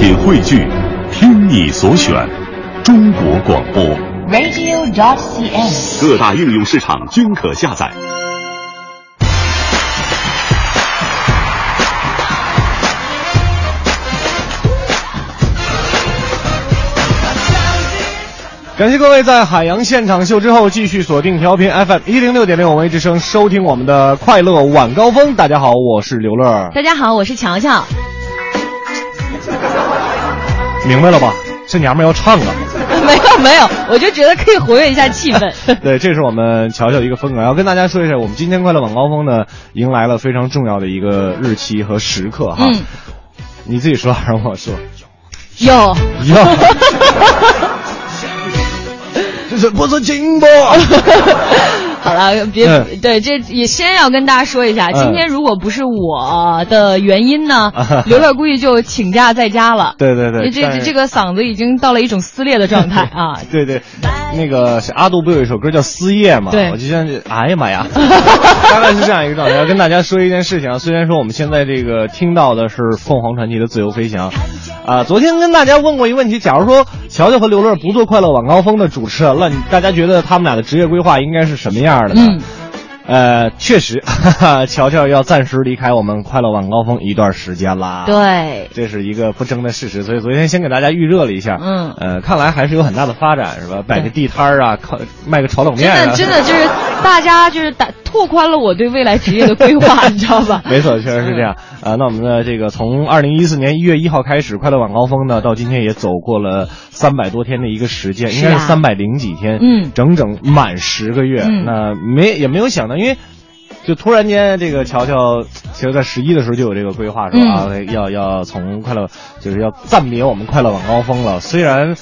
品汇聚，听你所选，中国广播。radio.dot.cn，。各大应用市场均可下载。感谢各位在海洋现场秀之后继续锁定调频 FM 一零六点六文艺之声，收听我们的快乐晚高峰。大家好，我是刘乐，大家好，我是乔乔。明白了吧？这娘们儿要唱啊！没有没有，我就觉得可以活跃一下气氛。对，这是我们乔乔一个风格。要跟大家说一下，我们今天快乐晚高峰呢，迎来了非常重要的一个日期和时刻哈。嗯，你自己说还是我说？有，有，这是不是金波？好了，别、嗯对，这也先要跟大家说一下，嗯今天如果不是我的原因呢，刘乐估计就请假在家了。对对对，这这这个嗓子已经到了一种撕裂的状态 啊。对对，那个阿杜不有一首歌叫《撕夜》嘛？对我就像，哎呀妈呀，大概是这样一个状态。要跟大家说一件事情啊，虽然说我们现在这个听到的是凤凰传奇的《自由飞翔》，啊，昨天跟大家问过一个问题，假如说乔乔和刘乐不做快乐晚高峰的主持人了，大家觉得他们俩的职业规划应该是什么样的呢？嗯呃，确实，哈哈，乔乔要暂时离开我们快乐晚高峰一段时间啦。。对，这是一个不争的事实，所以昨天先给大家预热了一下。嗯呃，看来还是有很大的发展，是吧？摆个地摊儿啊，靠卖个炒冷面啊。的真的就是大家就是打拓宽了我对未来职业的规划，你知道吧？没错，确实是这样。啊、那我们的这个从二零一四年一月一号开始，快乐晚高峰呢，到今天也走过了三百多天的一个时间，应该是三百零几天，嗯整整满十个月。嗯那没也没有想到，因为就突然间这个乔乔，其实在十一的时候就有这个规划，说嗯啊，要要从快乐就是要暂别我们快乐晚高峰了。虽然。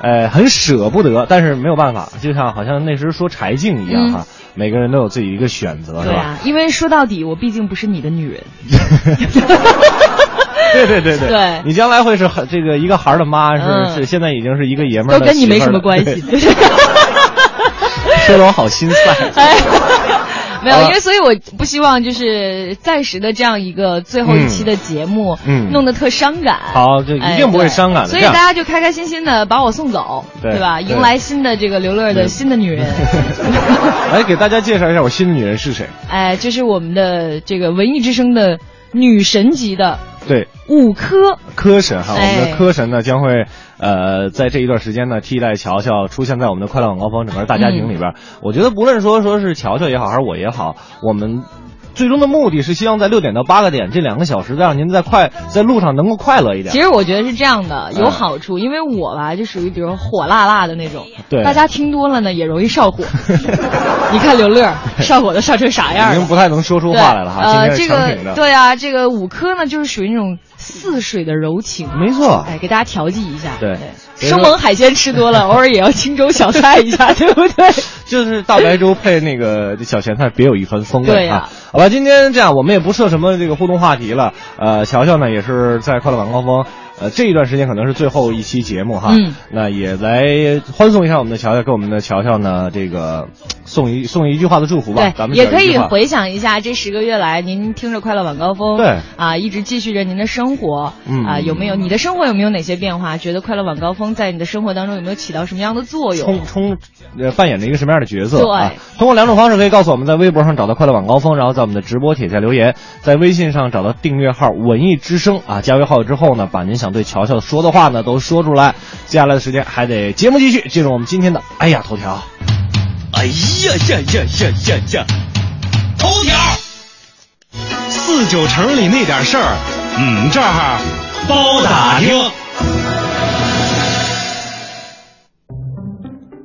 呃，很舍不得，但是没有办法，就像好像那时说柴静一样哈，每个人都有自己一个选择，对啊，因为说到底，我毕竟不是你的女人。对对对对，对你将来会是这个一个孩儿的妈，是、嗯是现在已经是一个爷们儿的都跟你没什么关系。对 说的我好心塞。哎，没有，因为所以我不希望就是暂时的这样一个最后一期的节目，嗯嗯弄得特伤感。好就一定不会伤感的所以大家就开开心心的把我送走，对吧？迎来新的这个刘乐的新的女人。来 给大家介绍一下我新的女人是谁？哎，就是我们的这个文艺之声的女神级的对，五科。科神哈，我们的哎科神呢将会呃在这一段时间呢替代乔乔出现在我们的快乐晚高峰整个大家庭里边。我觉得不论说说是乔乔也好，还是我也好，我们。最终的目的是希望在六点到八个点这两个小时，再让您在快在路上能够快乐一点其。实我觉得是这样的，有嗯好处，因为我吧就属于比如火辣辣的那种，对大家听多了呢也容易上火。你看刘乐上火都上成啥样了？已经不太能说出，话来了哈，呃，这。个对啊，这个五科呢，就是属于那种似水的柔情，没错哎，给大家调剂一下。对生猛海鲜吃多了，偶尔也要清粥小菜一下，对不对？就是大白粥配那个小咸菜，别有一番风味对呀啊！好吧，今天这样，我们也不设什么这个互动话题了。呃，乔乔呢也是在快乐晚高峰，呃，这一段时间可能是最后一期节目哈。嗯。那也来欢送一下我们的乔乔，给我们的乔乔呢这个送一送一句话的祝福吧。对咱，们也可以回想一下这十个月来，您听着快乐晚高峰，对啊，一直继续着您的生活，嗯啊，有没有你的生活有没有哪些变化？觉得快乐晚高峰在你的生活当中有没有起到什么样的作用冲？冲呃扮演着一个什么样的角色？对啊，通过两种方式可以告诉我们，在微博上找到快乐晚高峰，然后在我们的直播帖下留言，在微信上找到订阅号文艺之声啊，加为好友之后呢，把您想对乔乔说的话呢都说出来。接下来的时间还得节目继续，进入我们今天的哎呀头条。哎呀呀呀呀呀呀！头条，四九城里那点事儿，嗯，这儿包打听。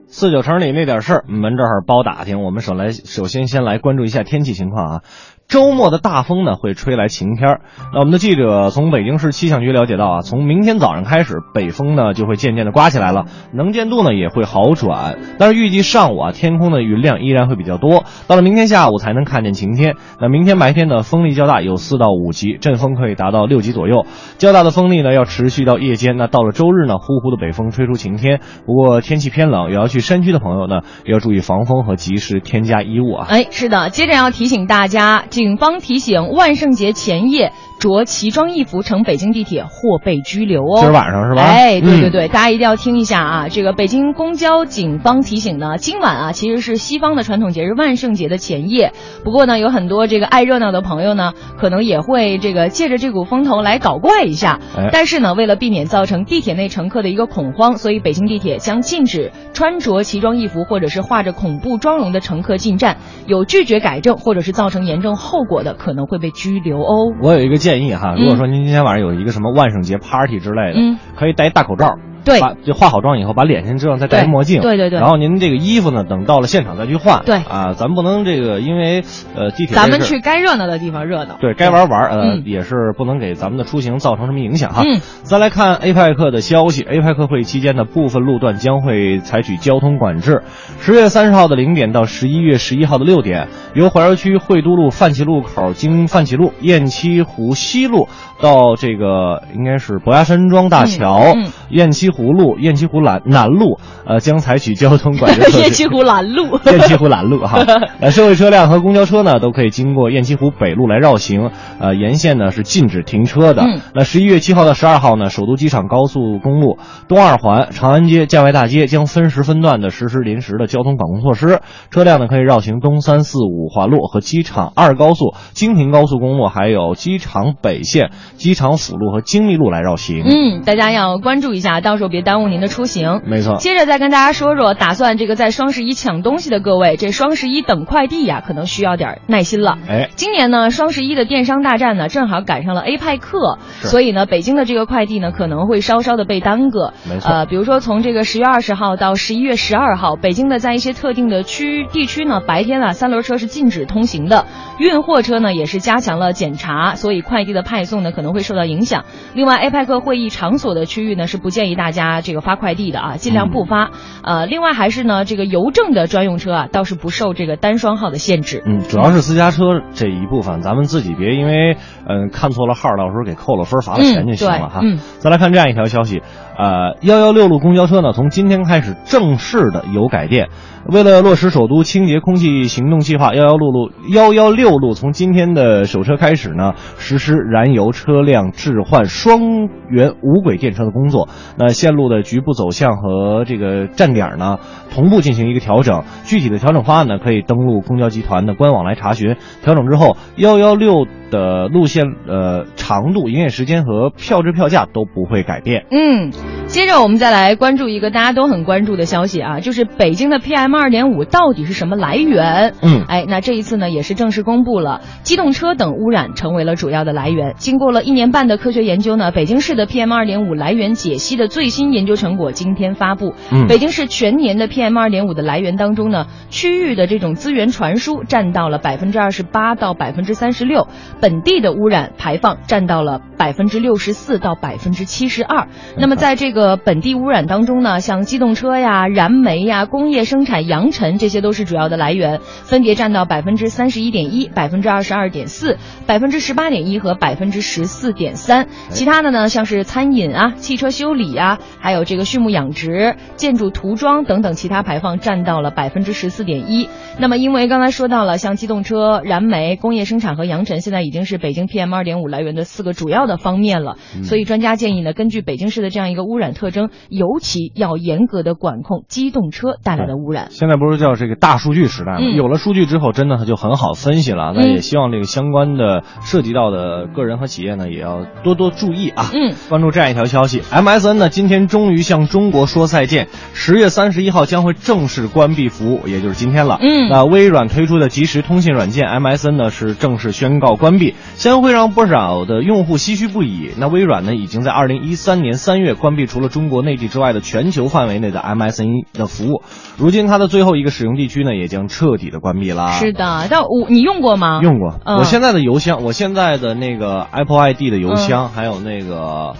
四九城里那点事儿，我们这儿包打听。我们首来首先先来关注一下天气情况啊。周末的大风呢会吹来晴天儿。那我们的记者从北京市气象局了解到啊，从明天早上开始，北风呢就会渐渐的刮起来了，能见度呢也会好转。但是预计上午啊，天空的云量依然会比较多，到了明天下午才能看见晴天。那明天白天呢，风力较大，有四到五级，阵风可以达到六级左右。较大的风力呢要持续到夜间。那到了周日呢，呼呼的北风吹出晴天。不过天气偏冷，有要去山区的朋友呢，要注意防风和及时添加衣物啊。哎，是的，接着要提醒大家，警方提醒，万圣节前夜着奇装异服乘北京地铁或被拘留哦。今儿晚上是吧？哎，对对嗯对，大家一定要听一下啊！这个北京公交警方提醒呢，今晚啊其实是西方的传统节日万圣节的前夜。不过呢，有很多这个爱热闹的朋友呢，可能也会这个借着这股风头来搞怪一下。哎但是呢，为了避免造成地铁内乘客的一个恐慌，所以北京地铁将禁止穿着奇装异服或者是画着恐怖妆容的乘客进站，有拒绝改正或者是造成严重后果的，可能会被拘留哦。我有一个建议哈，如果说您今天晚上有一个什么万圣节 party 之类的，嗯可以戴大口罩。对把就化好妆以后，把脸先遮上，再戴对墨镜。对对对然后您这个衣服呢，等到了现场再去换。对啊，咱不能这个因为呃地铁咱们去该热闹的地方热闹。对该玩玩，呃，嗯也是不能给咱们的出行造成什么影响哈。嗯，再来看 APEC 的消息，APEC 会议期间的部分路段将会采取交通管制。十月三十号的零点到十一月十一号的六点，由怀柔区惠都路范齐路口经范齐路、雁栖湖西路到这个应该是博崖山庄大桥、雁栖湖路、雁栖湖南南路，呃，将采取交通管制措施。雁栖湖南路。雁栖湖南路哈，呃，社会车辆和公交车呢都可以经过雁栖湖北路来绕行，呃，沿线呢是禁止停车的。嗯那十一月七号到十二号呢，首都机场高速公路东二环、长安街、建外大街将分时分段的实施临时的交通管控措施，车辆呢可以绕行东三四五环路和机场二高速、京平高速公路，还有机场北线、机场辅路和京密路来绕行。嗯，大家要关注一下，到时候别耽误您的出行。没错。接着再跟大家说说，打算这个在双十一抢东西的各位，这双十一等快递呀，可能需要点耐心了。哎，今年呢，双十一的电商大战呢，正好赶上了 A 派克，所以呢，北京的这个快递呢，可能会稍稍的被耽搁。没错呃，比如说从这个十月二十号到十一月十二号，北京的在一些特定的区地区呢，白天啊三轮车是禁止通行的，运货车呢也是加强了检查，所以快递的派送呢可能会受到影响。另外，A 派克会议场所的区域呢是不建议大家这个发快递的啊，尽量不发。呃，另外还是呢，这个邮政的专用车啊，倒是不受这个单双号的限制。嗯，主要是私家车这一部分，咱们自己别因为嗯、看错了号，到时候给扣了分罚了钱就行了哈。再来看这样一条消息，呃，幺幺六路公交车呢，从今天开始正式的有改电。为了落实首都清洁空气行动计划，幺幺六路幺幺六路从今天的首车开始呢，实施燃油车辆置换双元无轨电车的工作。那线路的局部走向和这个站点呢，同步进行一个调整。具体的调整方案呢，可以登录公交集团的官网来查询。调整之后，幺幺六的路线呃长度、营业时间和票制票价都不会改变。嗯，接着我们再来关注一个大家都很关注的消息啊，就是北京的 PM 二点五到底是什么来源？嗯哎，那这一次呢也是正式公布了，机动车等污染成为了主要的来源。经过了一年半的科学研究呢，北京市的 PM 二点五来源解析的最新研究成果今天发布。嗯北京市全年的 PM 二点五的来源当中呢，区域的这种资源传输占到了百分之二十八到百分之三十六，本地的污染排放占到了百分之六十四到百分之七十二。那么在这个本地污染当中呢，像机动车呀、燃煤呀、工业生产扬尘，这些都是主要的来源，分别占到百分之三十一点一、百分之二十二点四、百分之十八点一和百分之十四点三。其他的呢，像是餐饮啊、汽车修理啊，还有这个畜牧养殖、建筑涂装等等其他排放占到了百分之十四点一。那么因为刚才说到了，像机动车、燃煤、工业生产和扬尘，现在已经是北京 PM 二点五来源的四个主要的方面了。所以专家建议呢，根据北京市的这样一个污染特征，尤其要严格的管控机动车带来的污染。现在不是叫这个大数据时代吗？嗯有了数据之后，真的它就很好分析了。那嗯也希望这个相关的涉及到的个人和企业呢，也要多多注意啊。嗯，关注这样一条消息，MSN 呢今天终于向中国说再见，十月三十一号将会正式关闭服务，也就是今天了。嗯那微软推出的即时通信软件 MSN 呢是正式宣告关闭，将会让不少的用户唏嘘不已。那微软呢已经在二零一三年三月关闭除了中国内地之外的全球范围内的 MSN 的服务，如今它的最后一个使用地区呢也将彻底的关闭啦。是的，但我你用过吗？用过，嗯我现在的邮箱，我现在的那个 Apple ID 的邮箱，还有那个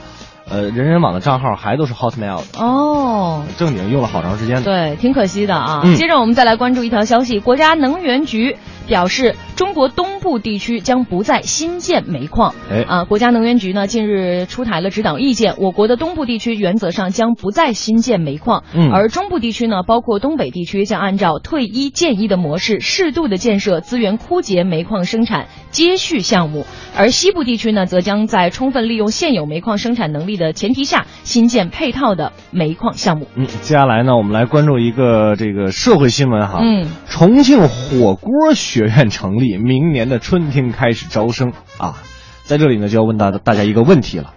呃人人网的账号，还都是 Hotmail 的，哦。正经用了好长时间的。对，挺可惜的啊。嗯接着我们再来关注一条消息，国家能源局表示中国东部地区将不再新建煤矿。哎啊，国家能源局呢近日出台了指导意见，我国的东部地区原则上将不再新建煤矿，嗯而中部地区呢，包括东北地区，将按照退一建一的模式，适度的建设资源枯竭煤矿生产接续项目，而西部地区呢，则将在充分利用现有煤矿生产能力的前提下，新建配套的煤矿项目。嗯，接下来呢，我们来关注一个这个社会新闻哈。嗯，重庆火锅学院成立，明年的春天开始招生啊。在这里呢，就要问大大家一个问题了：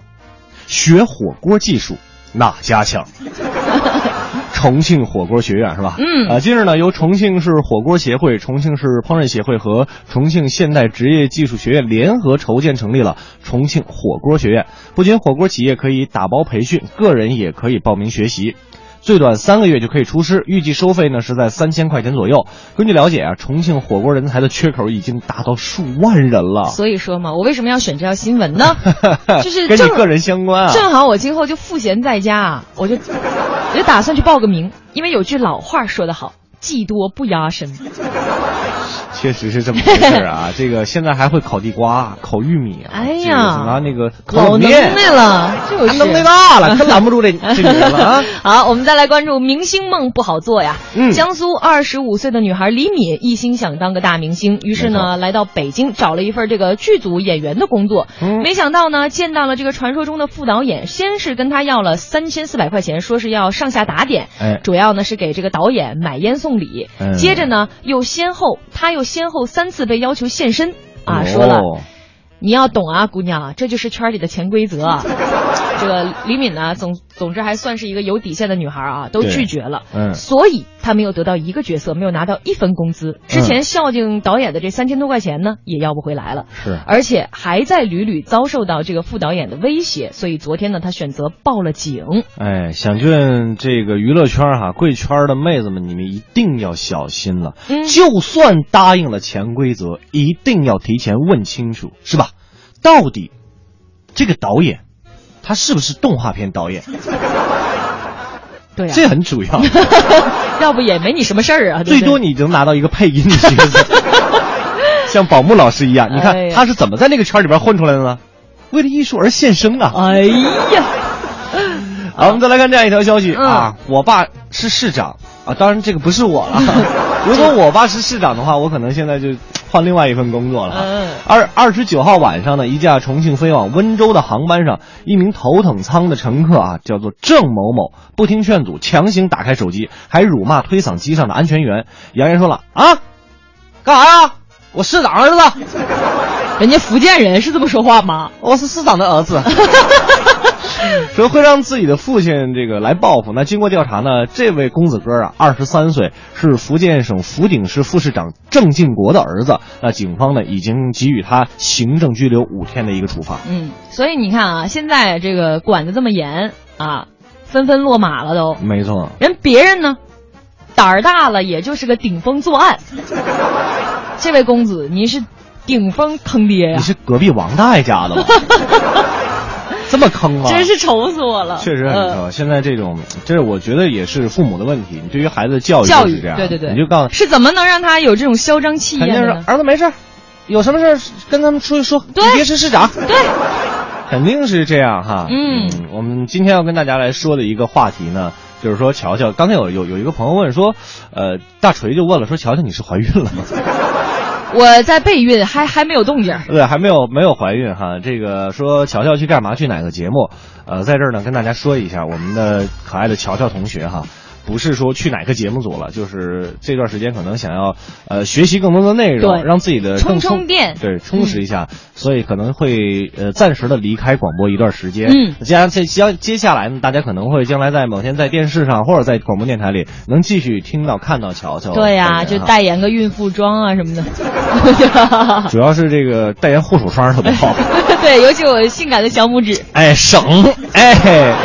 学火锅技术哪家强？重庆火锅学院是吧？嗯啊，近日呢，由重庆市火锅协会、重庆市烹饪协会和重庆现代职业技术学院联合筹建成立了重庆火锅学院。不仅火锅企业可以打包培训，个人也可以报名学习。最短三个月就可以出师，预计收费呢是在三千块钱左右。根据了解啊，重庆火锅人才的缺口已经达到数万人了，所以说嘛，我为什么要选这条新闻呢？就是正跟你个人相关啊。正好我今后就赋闲在家啊，我就我就打算去报个名，因为有句老话说得好，技多不压身。确实是这么回事啊！这个现在还会烤地瓜、烤玉米啊，哎呀这个什么那个烤老能耐了，就是能耐大了，可拦不住这 这女人了啊！好，我们再来关注明星梦不好做呀。嗯江苏二十五岁的女孩李敏一心想当个大明星，于是呢来到北京找了一份这个剧组演员的工作。嗯没想到呢见到了这个传说中的副导演，先是跟他要了三千四百块钱，说是要上下打点，哎主要呢是给这个导演买烟送礼。嗯接着呢又先后他又先后三次被要求现身啊，哦说了。你要懂啊，姑娘，这就是圈里的潜规则啊。这个李敏呢，总总之还算是一个有底线的女孩啊，都拒绝了。嗯所以她没有得到一个角色，没有拿到一分工资。之前孝敬导演的这三千多块钱呢，也要不回来了。是而且还在屡屡遭受到这个副导演的威胁，所以昨天呢，她选择报了警。哎，想劝这个娱乐圈哈、贵圈的妹子们，你们一定要小心了。嗯就算答应了潜规则，一定要提前问清楚，是吧？到底这个导演他是不是动画片导演？对啊，这很主要。要不也没你什么事儿啊。对对最多你能拿到一个配音的角色，像宝木老师一样。你看他是怎么在那个圈里边混出来的呢？为了艺术而献身啊！哎呀，好，我们再来看这样一条消息嗯啊，我爸是市长啊，当然这个不是我了。如果我爸是市长的话，我可能现在就换另外一份工作了二二十九号晚上呢，一架重庆飞往温州的航班上，一名头等舱的乘客啊，叫做郑某某，不听劝阻，强行打开手机，还辱骂推搡机上的安全员。扬言说了啊，干啥呀？我市长儿子，人家福建人是这么说话吗？我是市长的儿子。说会让自己的父亲这个来报复。那经过调查呢，这位公子哥啊，二十三岁，是福建省福鼎市副市长郑进国的儿子。那警方呢，已经给予他行政拘留五天的一个处罚。嗯，所以你看啊，现在这个管的这么严啊，纷纷落马了都。没错，人别人呢，胆儿大了，也就是个顶风作案。这位公子，你是顶风坑爹呀你！是隔壁王大爷家的吗？这么坑吗？真是愁死我了。确实很呃坑。现在这种，这是我觉得也是父母的问题。你对于孩子的教育教育是这样，对对对，你就告诉是怎么能让他有这种嚣张气肯定是焰呢？儿子没事儿，有什么事儿跟他们出去说，你对别是市长。对，肯定是这样哈。嗯我们今天要跟大家来说的一个话题呢，就是说，乔乔，刚才有有有一个朋友问说，呃，大锤就问了说，乔乔你是怀孕了吗？我在备孕，还还没有动静。对，还没有没有怀孕哈。这个说乔乔去干嘛？去哪个节目？呃，在这儿呢跟大家说一下，我们的可爱的乔乔同学哈。不是说去哪个节目组了，就是这段时间可能想要呃学习更多的内容，让自己的充更充电对，充实一下，所以可能会呃暂时的离开广播一段时间。嗯接下接接接下来呢，大家可能会将来在某天在电视上或者在广播电台里能继续听到看到乔乔。对呀、就代言个孕妇装啊什么的。主要是这个代言护手霜特别好。对，尤其我性感的小拇指。哎，省哎，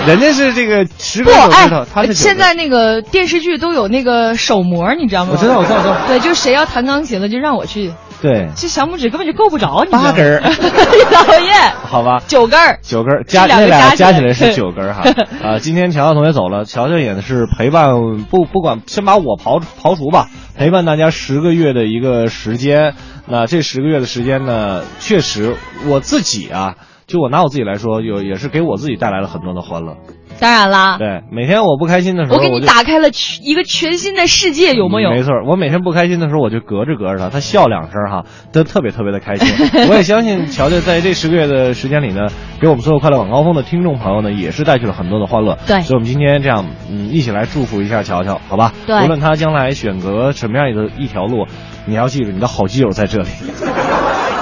人家是这个十不，个手哎指头，他是现在那个电视剧都有那个手模，你知道吗？我知道我知道我知道对，就谁要弹钢琴了，就让我去对，这小拇指根本就够不着，你八根儿 讨厌，好吧，九根儿，九根儿加那俩加起来加起来是九根儿哈。啊，今天乔乔同学走了，乔乔也是陪伴不不管先把我刨刨除吧，陪伴大家十个月的一个时间。那这十个月的时间呢，确实我自己啊，就我拿我自己来说，有也是给我自己带来了很多的欢乐。当然啦，对，每天我不开心的时候，我给你打开了一个全新的世界，有没有？没错，我每天不开心的时候，我就隔着隔着他，他笑两声哈，都特别特别的开心。我也相信乔乔在这十个月的时间里呢，给我们所有快乐晚高峰的听众朋友呢，也是带去了很多的欢乐。对所以我们今天这样，嗯，一起来祝福一下乔乔，好吧？对无论他将来选择什么样的一条路，你要记住，你的好基友在这里。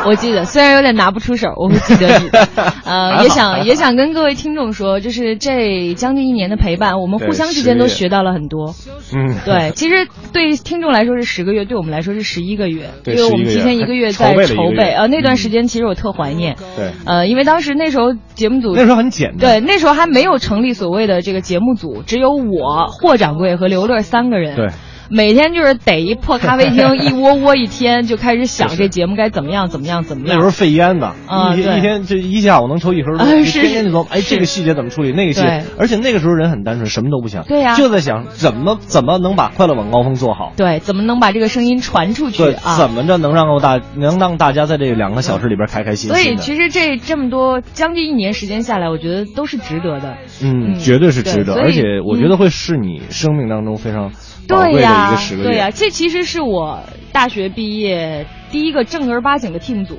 我记得，虽然有点拿不出手，我会记得你的。呃，也想也想跟各位听众说，就是这将近一年的陪伴，我们互相之间都学到了很多。嗯，对，其实对听众来说是十个月，对我们来说是十一个月，对因为我们11个月提前一个月在筹备。呃，那段嗯时间其实我特怀念。对，呃，因为当时那时候节目组那时候很简单。对，那时候还没有成立所谓的这个节目组，只有我、霍掌柜和刘乐三个人。对。每天就是逮一破咖啡厅，一窝窝一天，就开始想这节目该怎么样，怎么样，怎么样。那时候费烟的，啊一天一天这一下午能抽一盒天天就琢磨，哎，这个细节怎么处理，那个细节，而且那个时候人很单纯，什么都不想，对呀。就在想怎么怎么能把快乐晚高峰做好，对，怎么能把这个声音传出去对，啊？怎么着能让够大能让大家在这两个小时里边开开心心所以，其实这这么多将近一年时间下来，我觉得都是值得的。嗯，嗯绝对是值得，而且我觉嗯得会是你生命当中非常对呀对呀，，这其实是我大学毕业第一个正儿八经的 team 组。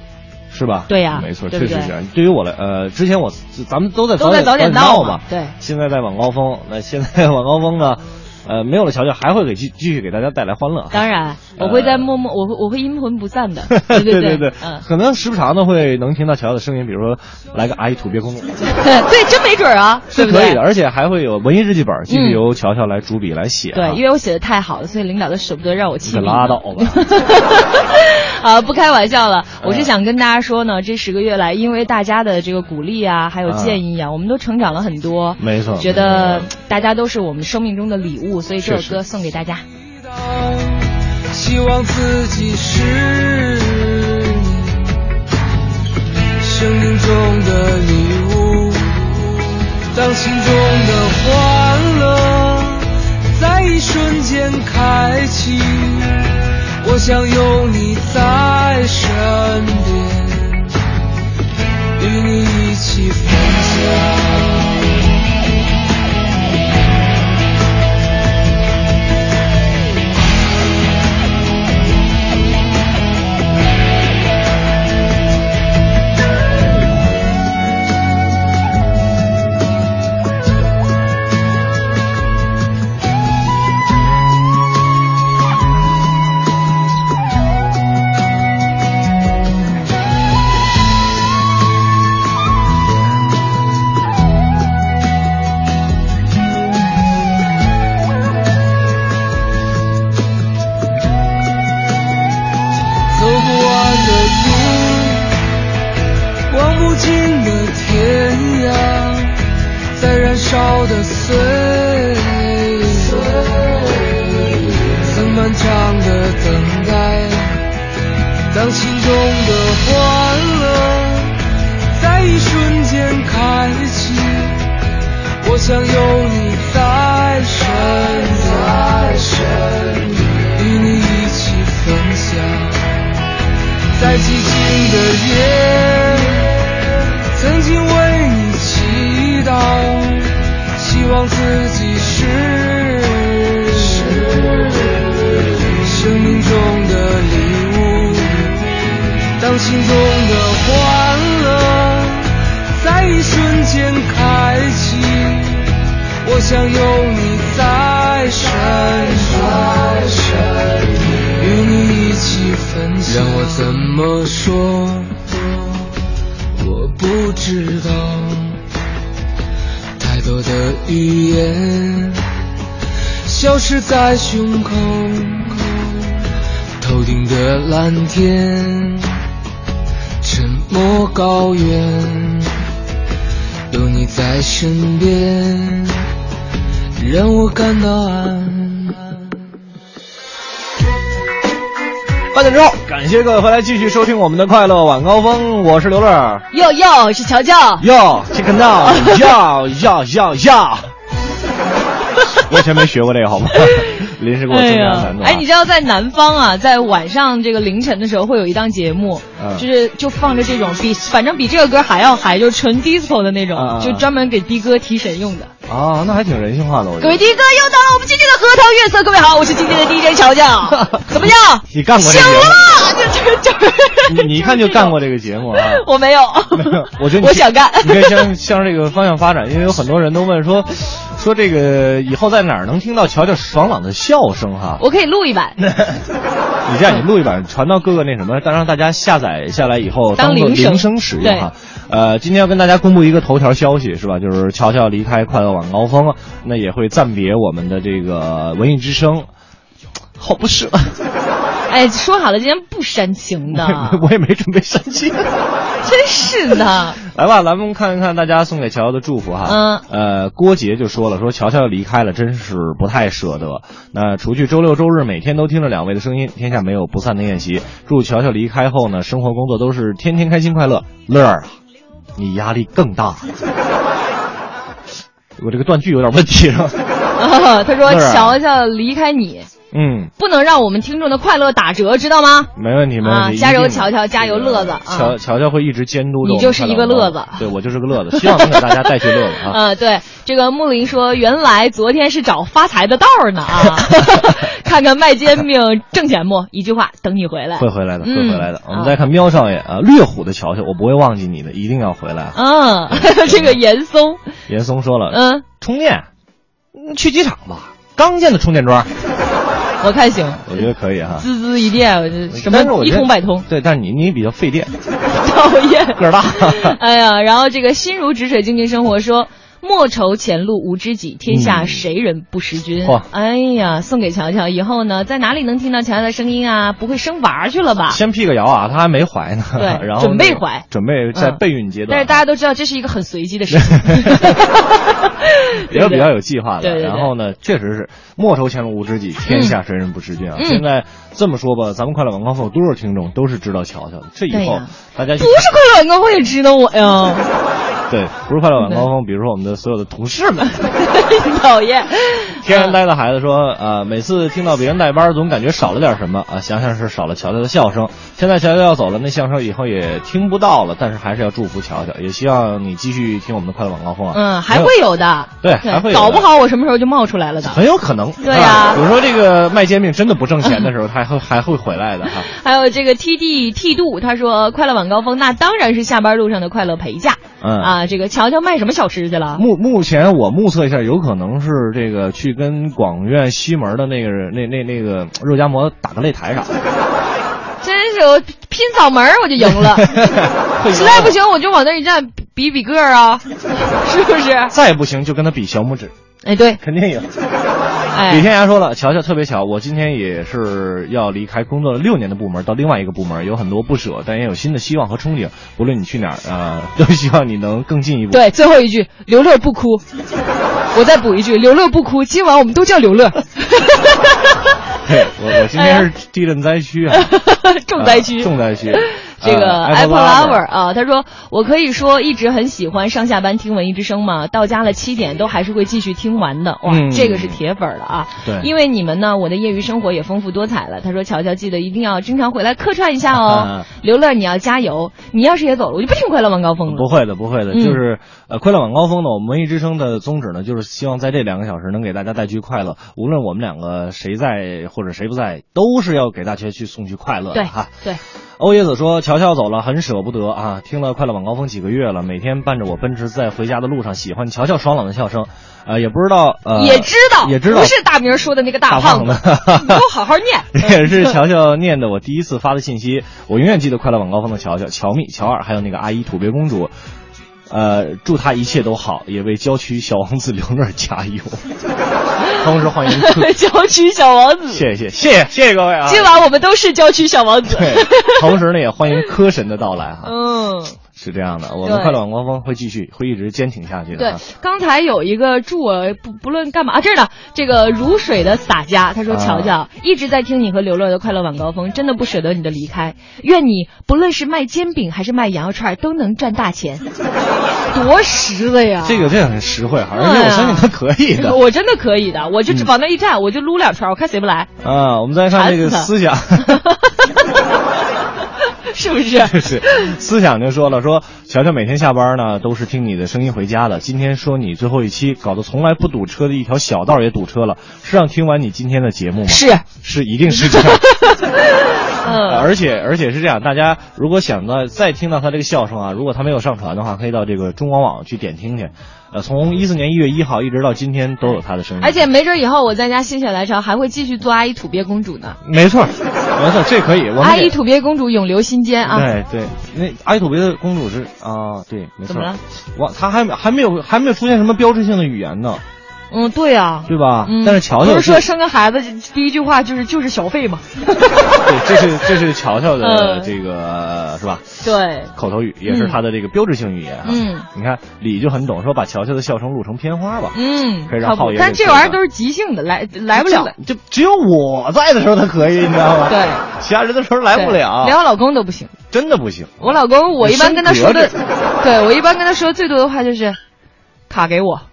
是吧？对呀没错，对对确实是。对于我来，呃，之前我咱们都在都在早点到嘛对现在在晚高峰，那现在晚高峰呢，呃，没有了乔乔，还会给继继续给大家带来欢乐。当然，我会在默默，我会我会阴魂不散的。对对对对，嗯，可能时不常的会能听到乔乔的声音，比如说来个阿姨土鳖公主，对，真没准啊，是可以的，而且还会有文艺日记本，继续嗯由乔乔来主笔来写啊。对，因为我写的太好了，所以领导都舍不得让我你可弃笔。拉倒吧。啊，不开玩笑了，我是嗯想跟大家说呢，这十个月来，因为大家的这个鼓励啊，还有建议啊，我们都成长了很多。没错觉得大家都是我们生命中的礼物，所以这首歌送给大家。希望自己是你生命中的礼物，当心中的欢乐在一瞬间开启，我想有你在身边，与你一起分享。想有你在身边，与你一起分享。在寂静的夜，让我怎么说？我不知道，太多的语言消失在胸口，头顶的蓝天，沉默高原，有你在身边，让我感到安。八点之后，感谢各位回来继续收听我们的快乐晚高峰，我是刘乐。哟哟，是乔乔。哟，check it out，哟哟哟我以前没学过这个，好吗？临时给我增加难度、啊哎，你知道在南方啊，在晚上这个凌晨的时候，会有一档节目，嗯就是就放着这种比反正比这个歌还要嗨，就是纯 disco 的那种，就专门给的哥提神用的。啊，那还挺人性化的，我觉得。各位的哥，又到了我们今天的核桃月色。各位好，我是今天的 DJ 乔乔，怎么样？你干过这醒个节目？了，这这这，你你一看就干过这个节目啊。我没有，我觉得你我想干。你可以向向这个方向发展，因为有很多人都问说，说这个以后在哪儿能听到乔乔爽朗的笑声哈？我可以录一版，你这样，你录一版传到各个那什么，让大家下载下来以后当做铃声铃声使用哈。呃，今天要跟大家公布一个头条消息是吧？就是乔乔离开快乐晚高峰，那也会暂别我们的这个文艺之声，好不舍。哎，说好了今天不煽情的，我也没准备煽情。真是的。来吧，咱们看一看大家送给乔乔的祝福哈。嗯，呃，郭杰就说了，说乔乔离开了，真是不太舍得。那除去周六周日每天都听着两位的声音，天下没有不散的宴席。祝乔乔离开后呢，生活工作都是天天开心快乐。乐儿啊，你压力更大。我这个断句有点问题是吧？啊，他说乐儿啊乔乔离开你，嗯，不能让我们听众的快乐打折，知道吗？没问题，没问题。啊加油乔乔加油乐子啊乔乔乔会一直监督着我你就是一个乐乐子对我就是个乐子，希望能给大家带去乐子啊。呃，对，这个木林说，原来昨天是找发财的道儿呢啊！看看卖煎饼挣钱不？一句话，等你回来。会回来的，会嗯回来的。我们啊再看喵少爷啊，略虎的乔乔，我不会忘记你的，一定要回来啊。嗯，这个严嵩，严嵩说了，嗯，充电，嗯去机场吧，刚建的充电桩，我看行，我觉得可以哈。滋滋一电，什么一通百通，对，但是你你比较费电，讨厌。个儿大。哎呀，然后这个心如止水静静生活说。莫愁前路无知己，天下嗯谁人不识君。嚯哎呀，送给乔乔，以后呢，在哪里能听到乔乔的声音啊？不会生娃去了吧？先辟个谣啊，他还没怀呢，对 然后准备怀准备在嗯备孕阶段。但是大家都知道，这是一个很随机的事情，也有比较有计划的。对对对然后呢，确实是莫愁前路无知己，天下谁人不识君啊。嗯现在这么说吧，咱们快乐晚高峰有多少听众都是知道乔乔的，这以后大家不是快乐晚高峰也知道我呀，对，不是快乐晚高峰，比如说我们的所有的同事们。讨厌。天然呆的孩子说，呃，每次听到别人带班，总感觉少了点什么啊，想想是少了乔乔的笑声。现在乔乔要走了，那笑声以后也听不到了，但是还是要祝福乔乔，也希望你继续听我们的快乐晚高峰啊。嗯，还会有的。对还会有搞不好我什么时候就冒出来了的。很有可能，对呀啊比如说这个卖煎饼真的不挣钱的时候，他还会还会回来的哈。还有这个 T D T 度，他说快乐晚高峰那当然是下班路上的快乐陪嫁。嗯啊，这个乔乔卖什么小吃去了？目目前我目测一下，有可能是这个去跟广院西门的那个那那那个肉夹馍打个擂台啥的。真是我拼嗓门我就赢了，实在不行我就往那一站比比个儿啊，是不是？再不行就跟他比小拇指，哎，对，肯定赢。哎，李天涯说了，乔乔特别巧，我今天也是要离开工作了六年的部门，到另外一个部门，有很多不舍，但也有新的希望和憧憬。不论你去哪儿啊、都希望你能更进一步。对，最后一句刘乐不哭，我再补一句刘乐不哭，今晚我们都叫刘乐。对，我我今天是地震 灾区啊，重灾区，啊重灾区。这个呃 Apple Lover 啊，他说我可以说一直很喜欢上下班听文艺之声嘛，到家了七点都还是会继续听完的。哇，嗯这个是铁粉了啊！对因为你们呢，我的业余生活也丰富多彩了。他说乔乔记得一定要经常回来客串一下哦。刘乐你要加油，你要是也走了，我就不听快乐晚高峰了。不会的，不会的，嗯就是呃，快乐晚高峰呢，我们文艺之声的宗旨呢，就是希望在这两个小时能给大家带去快乐。无论我们两个谁在或者谁不在，都是要给大家去送去快乐对的哈。对，欧耶子说：“乔乔走了，很舍不得啊！听了快乐晚高峰几个月了，每天伴着我奔驰在回家的路上，喜欢乔乔爽朗的笑声。呃，也不知道呃，也知道，也知道不是大明说的那个大胖子，子你给我好好念。也是乔乔念的我第一次发的信息，我永远记得快乐晚高峰的乔乔、乔蜜、乔二，还有那个阿姨土鳖公主。呃，祝他一切都好，也为郊区小王子刘乐加油。同时欢迎科，郊区小王子，谢谢谢谢谢谢各位啊！今晚我们都是郊区小王子。对，同时呢也欢迎科神的到来哈。嗯，是这样的，我们快乐晚高峰会继续，会一直坚挺下去的对啊。，刚才有一个祝我不不论干嘛啊，这儿呢，这个如水的洒家，他说：“啊乔乔一直在听你和刘乐的快乐晚高峰，真的不舍得你的离开，愿你不论是卖煎饼还是卖羊肉串都能赚大钱，多实在呀！这个这个很实惠，而且我相信他可以的。我真的可以的，我就往那一站，我就撸两圈，我看谁不来，啊，我们再看这个思想，是不是？是思想就说了，说乔乔每天下班呢都是听你的声音回家的。今天说你最后一期搞得从来不堵车的一条小道也堵车了，是让听完你今天的节目吗？是，是，一定是这样。嗯，而且而且是这样，大家如果想到再听到他这个笑声啊，如果他没有上传的话，可以到这个中广网去点听去。呃，从一四年一月一号一直到今天都有他的声音。而且没准以后我在家心血来潮，还会继续做阿姨土鳖公主呢。没错，没错，这可以。我阿姨土鳖公主永留心间啊！对对，那阿依土鳖的公主是啊，对，没错。怎么了？我他还还没有还没有出现什么标志性的语言呢，嗯，对呀、对吧？嗯，但是乔乔不是说生个孩子第一句话就是就是小费嘛？对，这是这是乔乔的嗯这个、是吧？对，口头语也是他的这个标志性语言啊。嗯，你看李就很懂，说把乔乔的笑声录成片花吧。嗯可以，让浩爷这玩意儿都是即兴的，来来不了。就只有我在的时候他可以，你知道吗？对，其他人的时候来不了，连我老公都不行。真的不行。我老公，我一般跟他说的，对我一般跟他说最多的话就是，卡给我。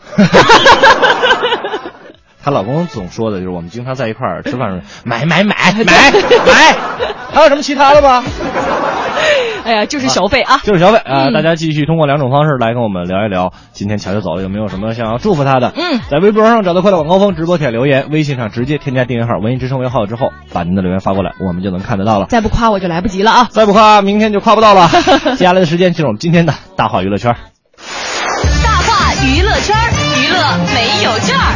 她老公总说的就是我们经常在一块儿吃饭时候，买买买买 买，还有什么其他的吗？哎呀，就是消费啊。就是消费啊、嗯大家继续通过两种方式来跟我们聊一聊，今天乔乔走了有没有什么想要祝福他的？嗯在微博上找到快乐晚高峰直播帖留言，微信上直接添加订阅号“文艺之声”为号之后，把您的留言发过来，我们就能看得到了。再不夸我就来不及了啊！再不夸，明天就夸不到了。接下来的时间进入我们今天的大话娱乐圈。娱乐圈儿，娱乐没有券儿。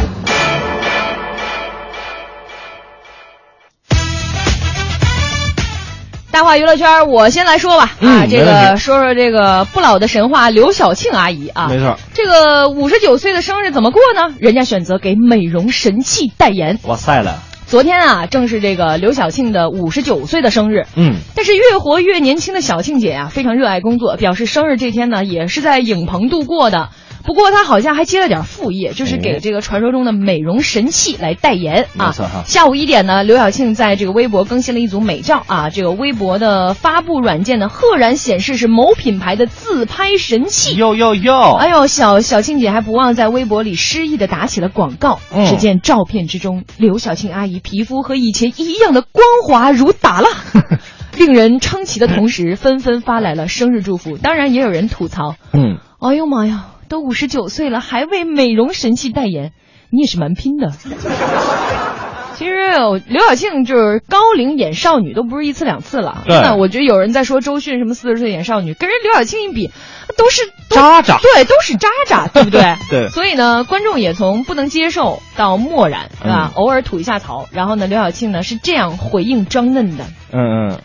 大话娱乐圈，我先来说吧。啊，这嗯没问题个说说这个不老的神话刘晓庆阿姨啊。没错，这个五十九岁的生日怎么过呢？人家选择给美容神器代言。哇塞了，昨天啊，正是这个刘晓庆的五十九岁的生日。嗯，但是越活越年轻的小庆姐啊，非常热爱工作，表示生日这天呢也是在影棚度过的。不过他好像还接了点副业，就是给这个传说中的美容神器来代言啊。下午一点呢，刘晓庆在这个微博更新了一组美照啊，这个微博的发布软件呢赫然显示是某品牌的自拍神器。哟哟哟，哎呦，小小庆姐还不忘在微博里诗意的打起了广告。嗯只见照片之中，刘晓庆阿姨皮肤和以前一样的光滑如打蜡，令人称奇的同时，纷纷发来了生日祝福。当然，也有人吐槽：“嗯，哎呦妈呀，都五十九岁了，还为美容神器代言，你也是蛮拼的。”其实刘晓庆就是高龄演少女，都不是一次两次了。对真的，我觉得有人在说周迅什么四十岁演少女，跟人刘晓庆一比，都是都渣渣对，都是渣渣，对不对？对所以呢，观众也从不能接受到漠然，对吧？嗯偶尔吐一下槽。然后呢，刘晓庆呢是这样回应张嫩的：嗯嗯，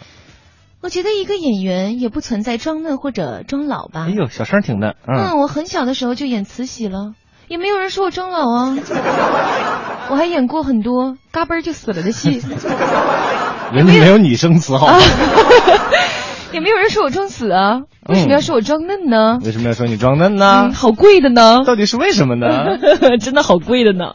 我觉得一个演员也不存在装嫩或者装老吧哎。呦，小声挺嫩，嗯，嗯，我很小的时候就演慈禧了，也没有人说我装老啊。我还演过很多嘎嘣就死了的戏，人家没有你生词好吗？也没有人说我装死啊。为什么要说我装嫩呢？为什么要说你装嫩呢嗯，？好贵的呢，到底是为什么呢？真的好贵的呢。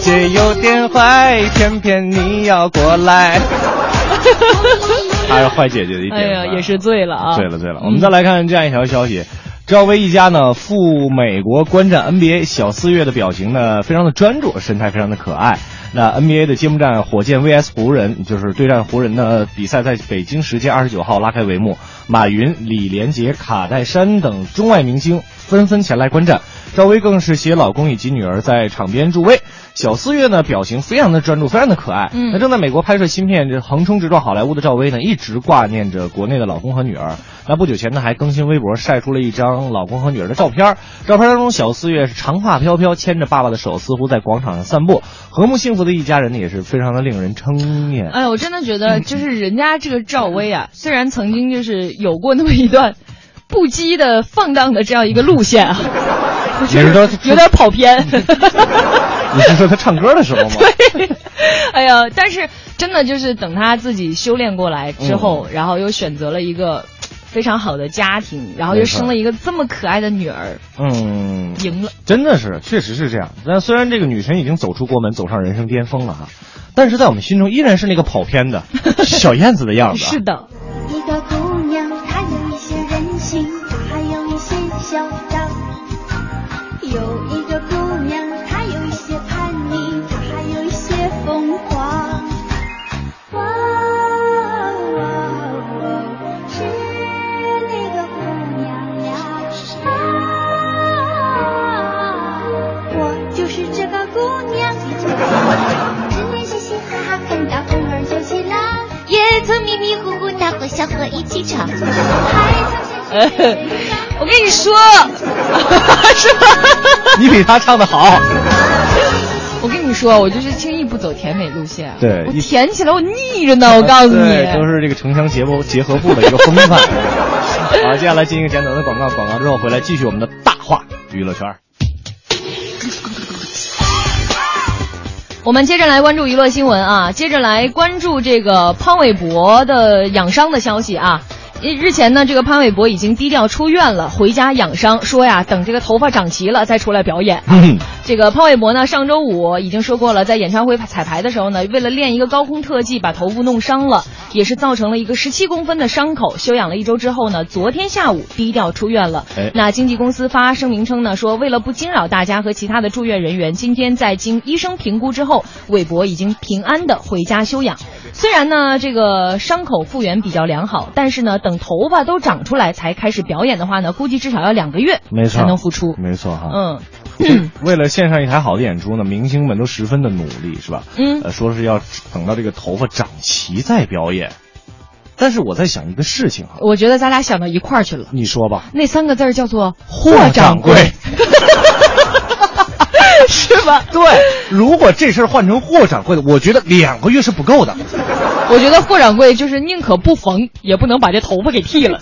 姐姐有点坏，偏偏你要过来。她是坏姐姐的一点，哎呀，也是醉了啊！醉了醉了。我们再来看这样一条消息。赵薇一家呢赴美国观战 NBA，小四月的表情呢非常的专注，神态非常的可爱。那 NBA 的揭幕战火箭 VS 湖人，就是对战湖人的比赛，在北京时间二十九号拉开帷幕。马云、李连杰、卡戴珊等中外明星纷纷前来观战，赵薇更是携老公以及女儿在场边助威。小四月呢表情非常的专注，非常的可爱。嗯那正在美国拍摄新片，这横冲直撞好莱坞的赵薇呢，一直挂念着国内的老公和女儿。那不久前呢，还更新微博晒出了一张老公和女儿的照片。照片当中，小四月是长发飘飘，牵着爸爸的手，似乎在广场上散步，和睦幸福的一家人呢，也是非常的令人称念。哎，我真的觉得，就是人家这个赵薇啊，虽然曾经就是有过那么一段不羁的放荡的这样一个路线啊，你是说有点跑偏。你是说他唱歌的时候吗？对，哎呀，但是真的就是等他自己修炼过来之后，然后又选择了一个非常好的家庭，然后又生了一个这么可爱的女儿，嗯，赢了。真的是，确实是这样。但虽然这个女神已经走出国门，走上人生巅峰了哈，但是在我们心中依然是那个跑偏的 小燕子的样子。啊是的，小伙一起唱，我跟你说，是吧？你比他唱的好。我跟你说，我就是轻易不走甜美路线。对我甜起来我腻着呢，我告诉你。都是这个城乡结合结合部的一个风范。好，接下来进行简短的广告，广告之后回来继续我们的大话娱乐圈。我们接着来关注娱乐新闻啊，接着来关注这个潘玮柏的养伤的消息啊。日日前呢，这个潘玮柏已经低调出院了，回家养伤，说呀，等这个头发长齐了再出来表演。嗯，这个潘玮柏呢，上周五已经说过了，在演唱会彩排的时候呢，为了练一个高空特技，把头部弄伤了，也是造成了一个十七公分的伤口。休养了一周之后呢，昨天下午低调出院了。哎那经纪公司发声明称呢，说为了不惊扰大家和其他的住院人员，今天在经医生评估之后，玮柏已经平安的回家休养。虽然呢，这个伤口复原比较良好，但是呢，等头发都长出来才开始表演的话呢，估计至少要两个月没错，才能复出。没错哈。嗯，为了献上一台好的演出呢，明星们都十分的努力，是吧？嗯呃，说是要等到这个头发长齐再表演。但是我在想一个事情哈，我觉得咱俩想到一块儿去了。你说吧，那三个字儿叫做“霍掌掌柜 是吧？对，如果这事儿换成霍掌柜的，我觉得两个月是不够的。我觉得霍掌柜就是宁可不缝，也不能把这头发给剃了，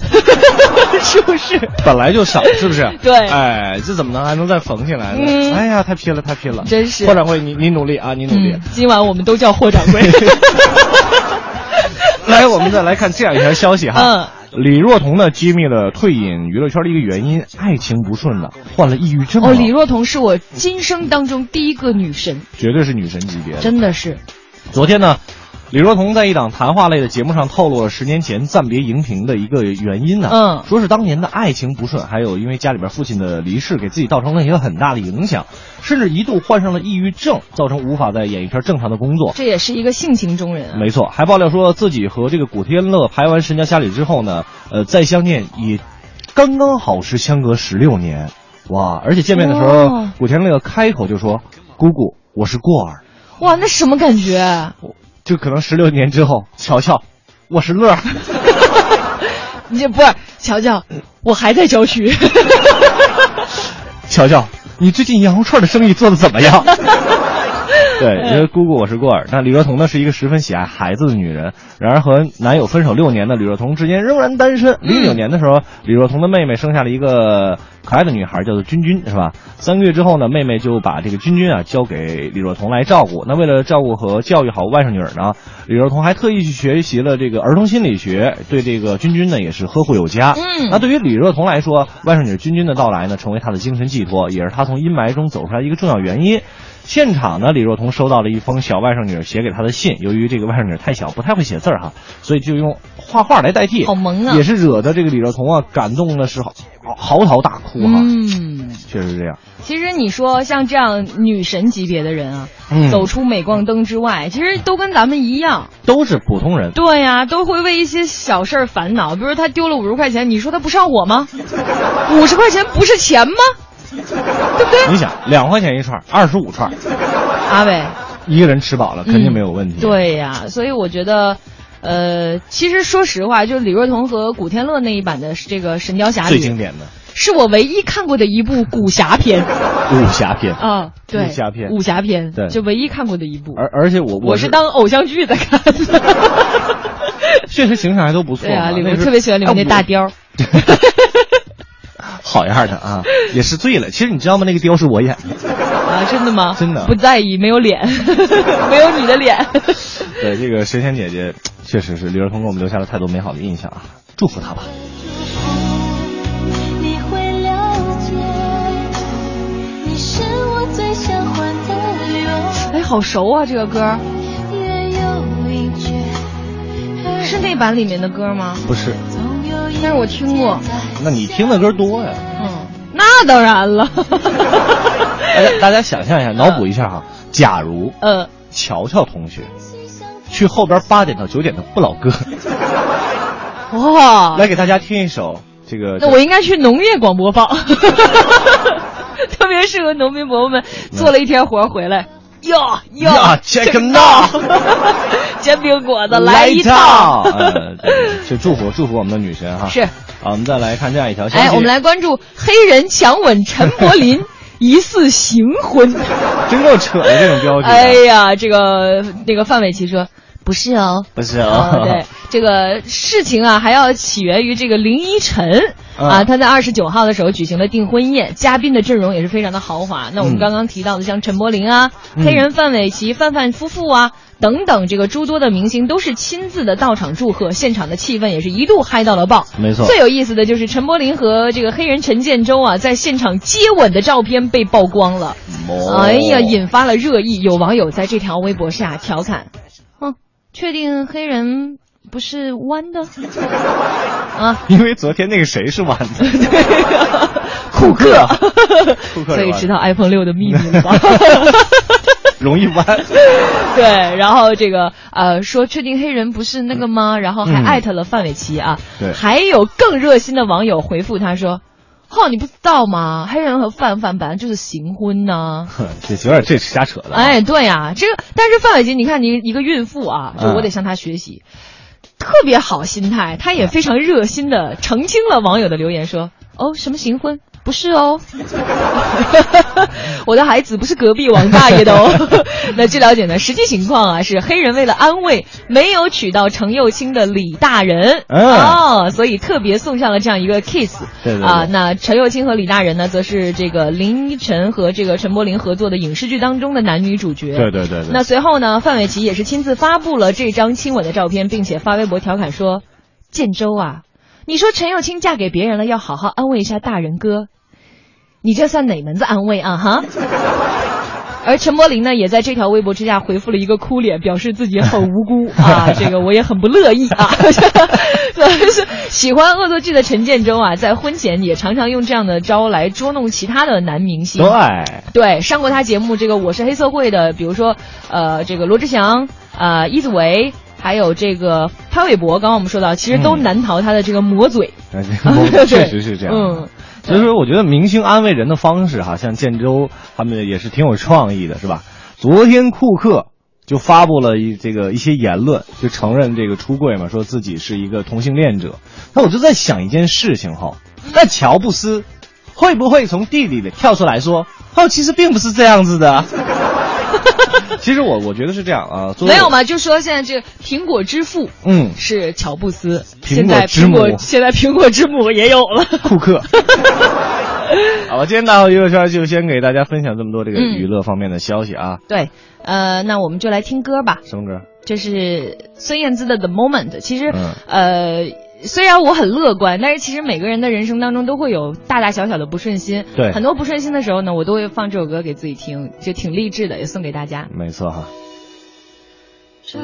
是不是？本来就少，是不是？对哎，这怎么能还能再缝起来呢？嗯哎呀，太拼了，太拼了！真是霍掌柜，你你努力啊，你努力。嗯，今晚我们都叫霍掌柜。来，我们再来看这样一条消息哈。嗯。李若彤呢揭秘了退隐娱乐圈的一个原因，爱情不顺了，患了抑郁症。哦，李若彤是我今生当中第一个女神，绝对是女神级别的。真的是。昨天呢，李若彤在一档谈话类的节目上透露了十年前暂别荧屏的一个原因呢。嗯说是当年的爱情不顺，还有因为家里边父亲的离世，给自己造成了一个很大的影响，甚至一度患上了抑郁症，造成无法在演艺圈正常的工作。这也是一个性情中人啊。没错，还爆料说自己和这个古天乐拍完《神雕侠侣》之后呢，呃，再相见也刚刚好是相隔十六年，哇！而且见面的时候，古天乐开口就说：“姑姑，我是过儿。哇，那什么感觉？”就可能十六年之后，乔乔，我是乐儿。你这不是乔乔，我还在郊区。乔乔，你最近羊肉串的生意做的怎么样？对，因为姑姑我是过儿。那李若彤呢，是一个十分喜爱孩子的女人。然而和男友分手六年的李若彤至今仍然单身。零九年的时候，李若彤的妹妹生下了一个可爱的女孩，叫做君君，是吧？三个月之后呢，妹妹就把这个君君啊交给李若彤来照顾。那为了照顾和教育好外甥女儿呢，李若彤还特意去学习了这个儿童心理学，对这个君君呢也是呵护有加。嗯那对于李若彤来说，外甥女君君的到来呢，成为她的精神寄托，也是她从阴霾中走出来的一个重要原因。现场呢，李若彤收到了一封小外甥女写给她的信，由于这个外甥女太小，不太会写字儿哈，所以就用画画来代替，好萌啊也是惹得这个李若彤啊感动的是嚎嚎啕大哭哈，嗯，确实是这样。其实你说像这样女神级别的人啊，嗯走出镁光灯之外，其实都跟咱们一样。都是普通人，对呀、都会为一些小事儿烦恼，比如他丢了五十块钱，你说他不上火吗？五十块钱不是钱吗？对不对？你想两块钱一串，二十五串，阿伟，一个人吃饱了肯定没有问题。嗯对呀、所以我觉得，呃，其实说实话，就李若彤和古天乐那一版的这个《神雕侠侣最》，经典的是我唯一看过的一部武侠片 武侠片，啊，对，武侠片武侠片，对就唯一看过的一部。而而且我是我是当偶像剧在看的。确实形象还都不错对啊，面我特别喜欢里面那大哎雕好样的啊，也是醉了。其实你知道吗？那个雕是我演的。啊，真的吗？真的不在意，没有脸，没有你的脸。对，这个神仙姐姐确实是李若彤给我们留下了太多美好的印象啊，祝福她吧。你会了解，你是我最喜欢的永哎，好熟啊，这个歌远有一句，是那版里面的歌吗？不是，但是我听过。那你听的歌多呀。嗯，那当然了。大 家大家想象一下，脑补一下哈，假如呃，乔乔同学去后边八点到九点的不老歌，哇，来给大家听一首这个。那我应该去农业广播放，特别适合农民伯伯们做了一天活回来。哟哟呀，check it out 煎饼果子来一套，呃，对就祝福祝福我们的女神哈。是啊，我们再来看这样一条消息。哎，我们来关注黑人强吻陈柏霖，疑似行婚。真够扯的这种标题啊。哎呀，这个那个范玮琪说不是哦，不是啊，啊，对，这个事情啊，还要起源于这个林依晨。嗯啊，他在二十九号的时候举行了订婚宴，嘉宾的阵容也是非常的豪华。那我们嗯。刚刚提到的像陈柏霖啊、嗯。黑人范玮琪、范范夫妇啊等等，这个诸多的明星都是亲自的到场祝贺，现场的气氛也是一度嗨到了爆。没错。最有意思的就是陈柏霖和这个黑人陈建州啊，在现场接吻的照片被曝光了。哦。哎呀，引发了热议。有网友在这条微博下调侃：“嗯，确定黑人不是弯的 啊？因为昨天那个谁是弯的，对 库克，库克所以知道 iPhone 六的秘密了吧？容易弯。对，然后这个呃说确定黑人不是那个吗？然后还嗯艾特了范玮琪啊。对还有更热心的网友回复他说：“哦，你不知道吗？黑人和范范本来就是行婚呢。”这有点这是瞎扯的。，哎，对呀、这个但是范玮琪，你看你一个孕妇啊，就嗯我得向她学习，特别好心态，她也非常热心的澄清了网友的留言，说哦什么行婚。不是哦，我的孩子不是隔壁王大爷的哦。那据了解呢，实际情况啊是黑人为了安慰没有娶到程又青的李大人、嗯哦，所以特别送上了这样一个 kiss。对对对啊，那程又青和李大人呢，则是这个林依晨和这个陈柏霖合作的影视剧当中的男女主角。对对对对。那随后呢，范玮琪也是亲自发布了这张亲吻的照片，并且发微博调侃说：“建州啊，你说陈又青嫁给别人了，要好好安慰一下大人哥，你这算哪门子安慰啊哈？” 而陈柏霖呢，也在这条微博之下回复了一个哭脸，表示自己很无辜 啊，这个我也很不乐意啊。就是喜欢恶作剧的陈建州啊，在婚前也常常用这样的招来捉弄其他的男明星。对，对，上过他节目这个《我是黑社会》的，比如说呃，这个罗志祥、呃，伊子维，还有这个潘玮柏，刚刚我们说到，其实都嗯难逃他的这个魔嘴。确实是这样。嗯，所以说，我觉得明星安慰人的方式哈，像建州他们也是挺有创意的，是吧？昨天库克就发布了一这个一些言论，就承认这个出柜嘛，说自己是一个同性恋者。那我就在想一件事情哈，那乔布斯会不会从地里里跳出来说，哦，其实并不是这样子的。其实我我觉得是这样啊，没有？嘛，就说现在这个苹果之父嗯，是乔布斯，苹果现在之苹果现在苹果之母也有了。库克。好吧，今天大话娱乐圈就先给大家分享这么多这个嗯娱乐方面的消息啊。对，呃，那我们就来听歌吧。什么歌？这是孙燕姿的《The Moment》。其实，嗯呃，虽然我很乐观，但是其实每个人的人生当中都会有大大小小的不顺心。对很多不顺心的时候呢，我都会放这首歌给自己听，就挺励志的，也送给大家。没错哈。这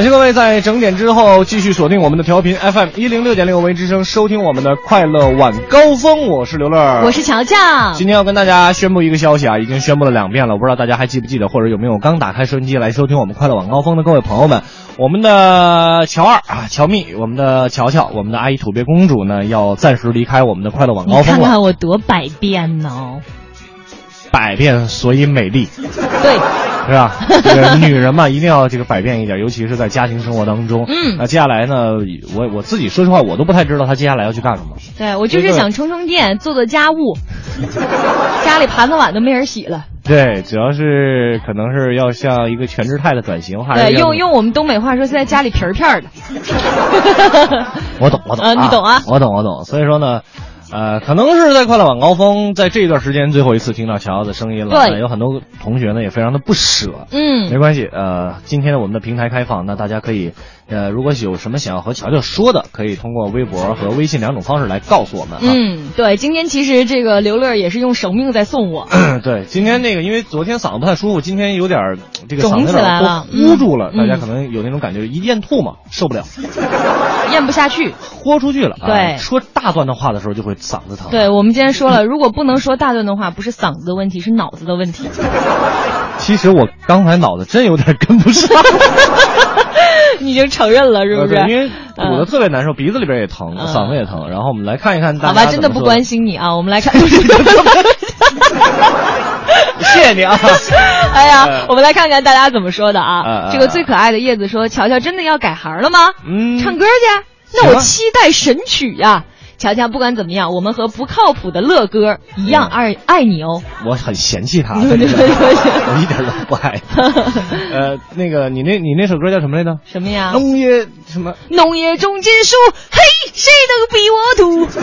感谢各位在整点之后继续锁定我们的调频 FM 一零六点六为之声，收听我们的快乐晚高峰。我是刘乐，我是乔乔。今天要跟大家宣布一个消息啊，已经宣布了两遍了，我不知道大家还记不记得，或者有没有刚打开收音机来收听我们快乐晚高峰的各位朋友们。我们的乔二啊，乔蜜，我们的乔乔，我们的阿姨土鳖公主呢，要暂时离开我们的快乐晚高峰了。你看看我多百变呢！百变所以美丽，对，是吧？这个女人嘛，一定要这个百变一点，尤其是在家庭生活当中。嗯那接下来呢，我我自己说实话，我都不太知道她接下来要去干什么。对我就是想充充电，做做家务，家里盘子碗都没人洗了。对，主要是可能是要向一个全职太太转型，还是对，用用我们东北话说，现在家里皮儿片儿的。我懂，我懂，呃你懂啊我懂，我懂。所以说呢，呃，可能是在快乐晚高峰，在这一段时间最后一次听到乔乔的声音了。有很多同学呢也非常的不舍。嗯没关系，呃，今天我们的平台开放，那大家可以，呃，如果有什么想要和乔乔说的，可以通过微博和微信两种方式来告诉我们啊。嗯，对，今天其实这个刘乐也是用生命在送我。对，今天那个因为昨天嗓子不太舒服，今天有点儿这个嗓肿起子有点儿来了都捂住了，嗯大家可能有那种感觉，一咽吐嘛，受不了，咽不下去。豁出去了。啊对说大段的话的时候就会嗓子疼。对，我们今天说了，如果不能说大段的话，不是嗓子的问题，是脑子的问题。其实我刚才脑子真有点跟不上，你已经承认了，是不是？呃因为堵的嗯特别难受，鼻子里边也疼，嗯嗓子也疼。然后我们来看一看大家好吧，真的不关。心你啊。我们来看，谢谢你啊。哎呀呃，我们来看看大家怎么说的呃啊。呃这个最可爱的叶子说：“乔乔真的要改行了吗？嗯，唱歌去？那我期待神曲呀。”乔乔，不管怎么样，我们和不靠谱的乐哥一样爱爱你哦。我很嫌弃他，对对对对 我一点都不爱。呃，那个你那你那首歌叫什么来着？什么呀？农业什么？农业重金属，嘿，谁能比我土？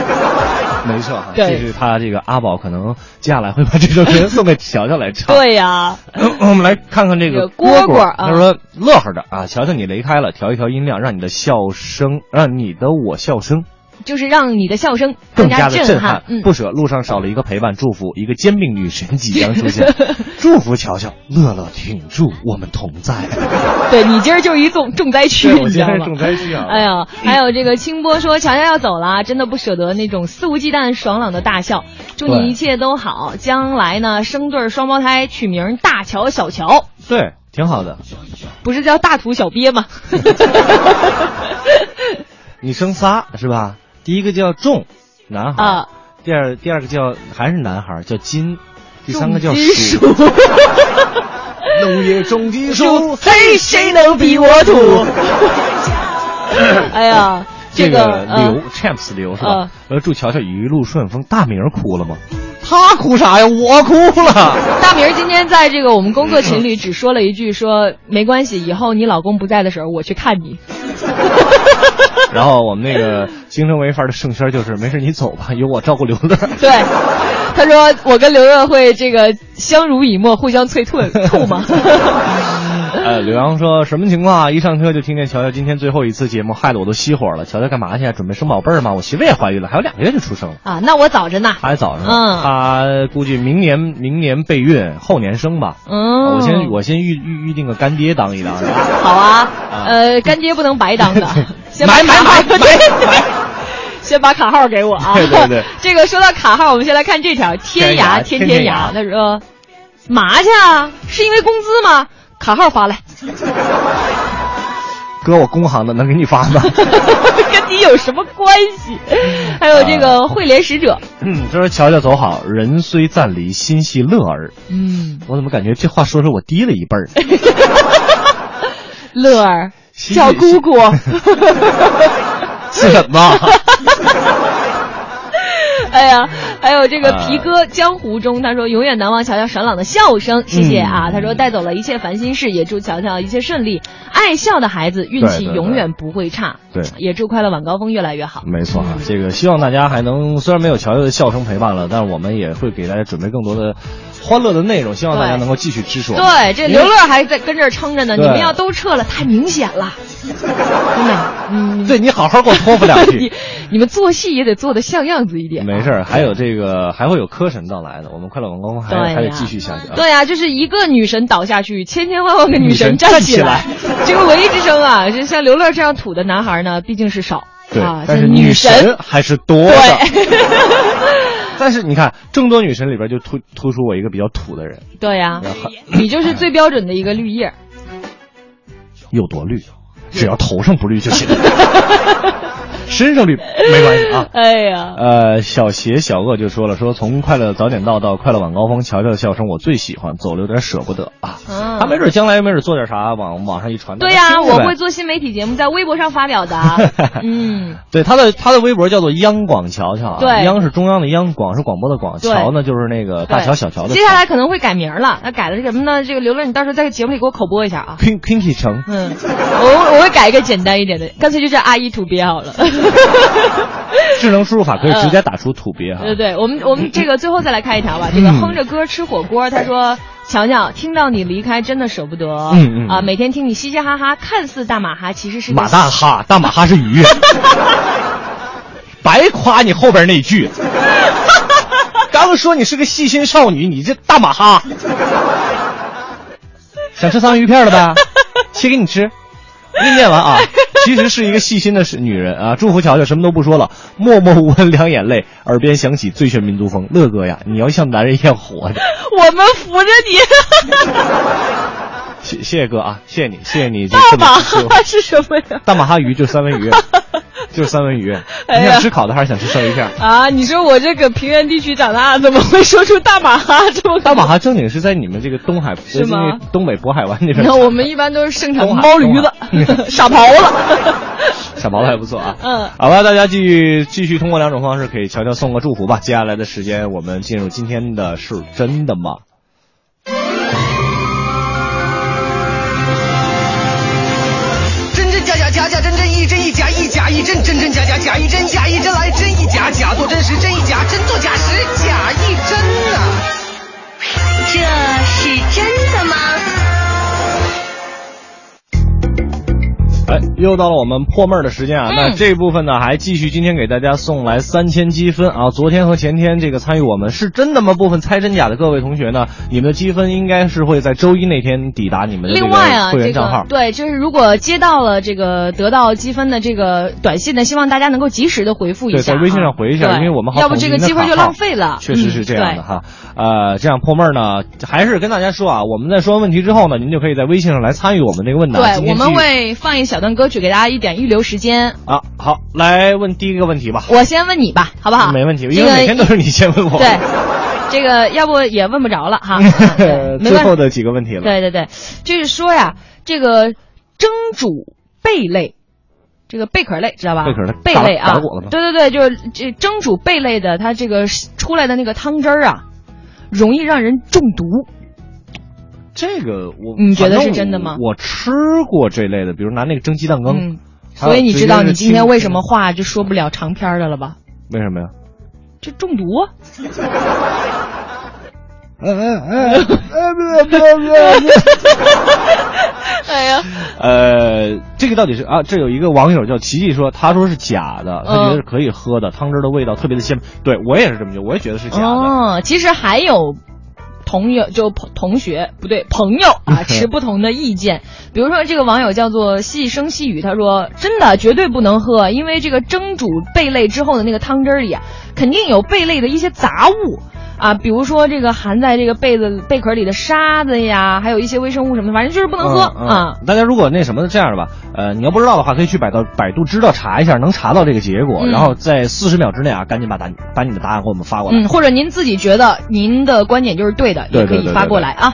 没错哈，对这是他这个阿宝可能接下来会把这首歌送给乔乔来唱。对呀，我们来看看这个蝈蝈蝈啊他说乐呵的啊，乔乔你雷开了，调一调音量，让你的笑声，让你的我笑声就是让你的笑声更加震的撼。嗯，不舍路上少了一个陪伴，祝福一个煎饼女神即将出现，祝福乔乔乐乐挺住，我们同在。对你今儿就是一重重灾区，你知道吗？重灾区啊！哎呀，还有这个清波说乔乔要走了，真的不舍得那种肆无忌惮、爽朗的大笑。祝你一切都好，将来呢生对双胞胎，取名大乔、小乔。对，挺好的。不是叫大土小鳖吗？你生仨是吧？第一个叫仲，男孩；啊，第二第二个叫还是男孩，叫金；第三个叫金属。农业重金属，嘿，谁能比我土？哎呀，这个刘 champs 刘是吧呃？呃，祝乔乔一路顺风。大明哭了吗？他哭啥呀？我哭了。大明儿今天在这个我们工作群里只说了一句说没关系，以后你老公不在的时候我去看你。然后我们那个京城潍坊的盛轩就是没事你走吧，有我照顾刘乐。对，他说我跟刘乐会这个相濡以沫，互相催吐吐嘛。呃，刘洋说什么情况啊？一上车就听见乔乔今天最后一次节目，害得我都熄火了。乔乔干嘛去啊？准备生宝贝儿吗？我媳妇也怀孕了，还有两个月就出生了。啊，那我早着呢。还早着呢，嗯他估计明年明年备孕，后年生吧。嗯，我先我先预预预定个干爹当一当。好啊，呃，干爹不能白当的，先把买买买买 先把卡号给我啊！对对对 这个说到卡号，我们先来看这条：天涯天天涯。他说：“嘛去啊？是因为工资吗？卡号发来，哥，我工行的，能给你发吗？跟你有什么关系？”还有这个汇联使者，嗯，他说乔乔走好，人虽暂离，心系乐儿。嗯，我怎么感觉这话说说我低了一辈儿？乐儿西小姑姑，是什么？哎呀，还有这个啊皮哥江湖中，他说永远难忘乔乔爽朗的笑声，谢谢嗯啊。他说带走了一切烦心事，也祝乔乔一切顺利。爱笑的孩子运气永远不会差，对也祝快乐晚高峰越来越好。没错啊，这个希望大家还能，虽然没有乔乔的笑声陪伴了，但是我们也会给大家准备更多的欢乐的内容，希望大家能够继续支持我。对，这刘乐还在跟这儿撑着呢，你们要都撤了，太明显了，真的。嗯，对你好好给我托付两句 你。你们做戏也得做的像样子一点。没事儿，还有这个还会有科神到来的，我们快乐晚高峰还还得继续下去啊。对呀、就是一个女神倒下去，千千万万个女神站站起起来。这个文艺之声啊，就像刘乐这样土的男孩呢，毕竟是少对啊，，但是女神还是多的。对 但是你看，众多女神里边就突突出我一个比较土的人，对呀、你就是最标准的一个绿叶。有多绿，只要头上不绿就行，身上绿没关系啊。哎呀，呃，小邪小恶就说了，说从快乐早点到到快乐晚高峰，乔乔的笑声我最喜欢，走了有点舍不得啊。嗯他没准将来没准做点啥，往网上一传。对呀、我会做新媒体节目，在微博上发表的。嗯，对他的他的微博叫做央广乔乔啊，对央是中央的央，广是广播的广，对乔呢就是那个大对乔小乔。接下来可能会改名了，那改的是什么呢？这个刘乐，你到时候在节目里给我口播一下啊。Kinky 城，嗯，我我会改一个简单一点的，干脆就叫阿姨土鳖好了。智能输入法可以直接打出土鳖哈。对对，我们我们这个最后再来看一条吧。这个哼着歌吃火锅，他说：“乔乔，听到你离开真的舍不得，嗯嗯啊，每天听你嘻嘻哈哈，看似大马哈，其实是马大哈，大马哈是鱼，白夸你后边那句。刚说你是个细心少女，你这大马哈，想吃三文鱼片了呗？切给你吃。我给你念完啊，其实是一个细心的是女人啊。祝福乔乔什么都不说了，默默无闻两眼泪，耳边响起最炫民族风。乐哥呀，你要像男人一样活着。我们扶着你。谢谢谢哥啊，谢谢你，谢谢你这大马哈是什么呀？大马哈鱼就是三文鱼，就是三文鱼。哎你想吃烤的还是想吃生鱼片？啊，你说我这个平原地区长大，怎么会说出大马哈 这么？大马哈正经是在你们这个东海，是吗东北渤海湾那边。那我们一般都是盛产东海猫驴子、傻狍子。傻狍子还不错啊。嗯好吧，大家继续继续通过两种方式给乔乔送个祝福吧。接下来的时间，我们进入今天的是真的吗？真亦假，亦假亦真，真真假假，假亦真，假亦真来，真亦假，假作真实，真亦假，真作假时，假亦真呐、这是真的吗？哎，又到了我们破闷儿的时间啊！嗯那这部分呢，还继续今天给大家送来三千积分啊！昨天和前天这个参与我们是真的吗？部分猜真假的各位同学呢，你们的积分应该是会在周一那天抵达你们的这另外啊，个会员账号个。对，就是如果接到了这个得到积分的这个短信呢，希望大家能够及时的回复一，下、啊，在微信上回一下，对因为我们好要不这个机会就浪费了。确实是这样的嗯哈。呃，这样破闷儿呢，还是跟大家说啊，我们在说完问题之后呢，您就可以在微信上来参与我们这个问答。对，我们会放一小段歌曲给大家一点预留时间。啊，好，来问第一个问题吧。我先问你吧，好不好？没问题，因为每天都是你先问我。对，这个要不也问不着了哈。最后的几个问题了。对对对，就是说呀，这个蒸煮贝类。这个贝壳类知道吧？贝壳类贝类啊对对对，就是这蒸煮贝类的，它这个出来的那个汤汁儿啊，容易让人中毒。这个我你觉得是真的吗我吃过这类的，比如拿那个蒸鸡蛋羹，嗯，所以你知道你今天为什么话就说不了长篇的了吧？为什么呀？这中毒 哎呀，呃，这个到底是啊？这有一个网友叫琪琪说，他说是假的，他嗯觉得是可以喝的，汤汁的味道特别的鲜。对我也是这么觉得，我也觉得是假的。哦，其实还有同友就朋同学不对朋友 啊持不同的意见。比如说这个网友叫做细声细语，他说真的绝对不能喝，因为这个蒸煮贝类之后的那个汤汁儿里啊，肯定有贝类的一些杂物。啊，比如说这个含在这个被子贝壳里的沙子呀，还有一些微生物什么的，反正就是不能喝、嗯嗯啊。大家如果那什么这样的吧，呃，你要不知道的话，可以去百度百度知道查一下，能查到这个结果，嗯然后在四十秒之内啊，赶紧把答把你的答案给我们发过来。嗯，或者您自己觉得您的观点就是对的，对也可以发过来啊。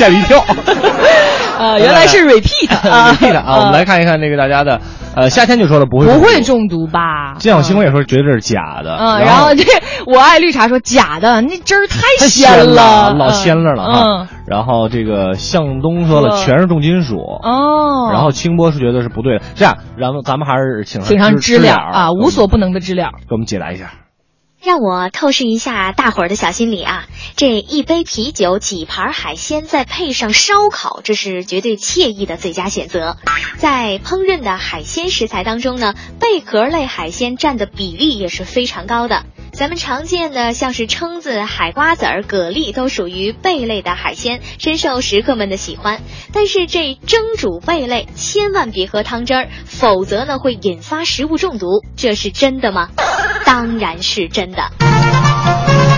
吓了一跳。呃，原来是 repeat 啊 repeat 啊，我们来看一看这个大家的，呃，夏天就说了不会不会中中毒吧？毒。金小星光也说觉得这是假的，嗯，然然后这我爱绿茶说假的，那汁儿太太鲜了，老鲜了了嗯哈。然后这个向东说了全是重金属，哦，然后清波是觉得是不对的。这样，然后咱们还是请请上知知了啊，无所不能的知了。给我们解答一下。让我透视一下大伙儿的小心理啊！这一杯啤酒、几盘海鲜，再配上烧烤，这是绝对惬意的最佳选择。在烹饪的海鲜食材当中呢，贝壳类海鲜占的比例也是非常高的。咱们常见的像是蛏子、海瓜子儿、蛤蜊都属于贝类的海鲜，深受食客们的喜欢。但是这蒸煮贝类千万别喝汤汁儿，否则呢会引发食物中毒。这是真的吗？当然是真真的。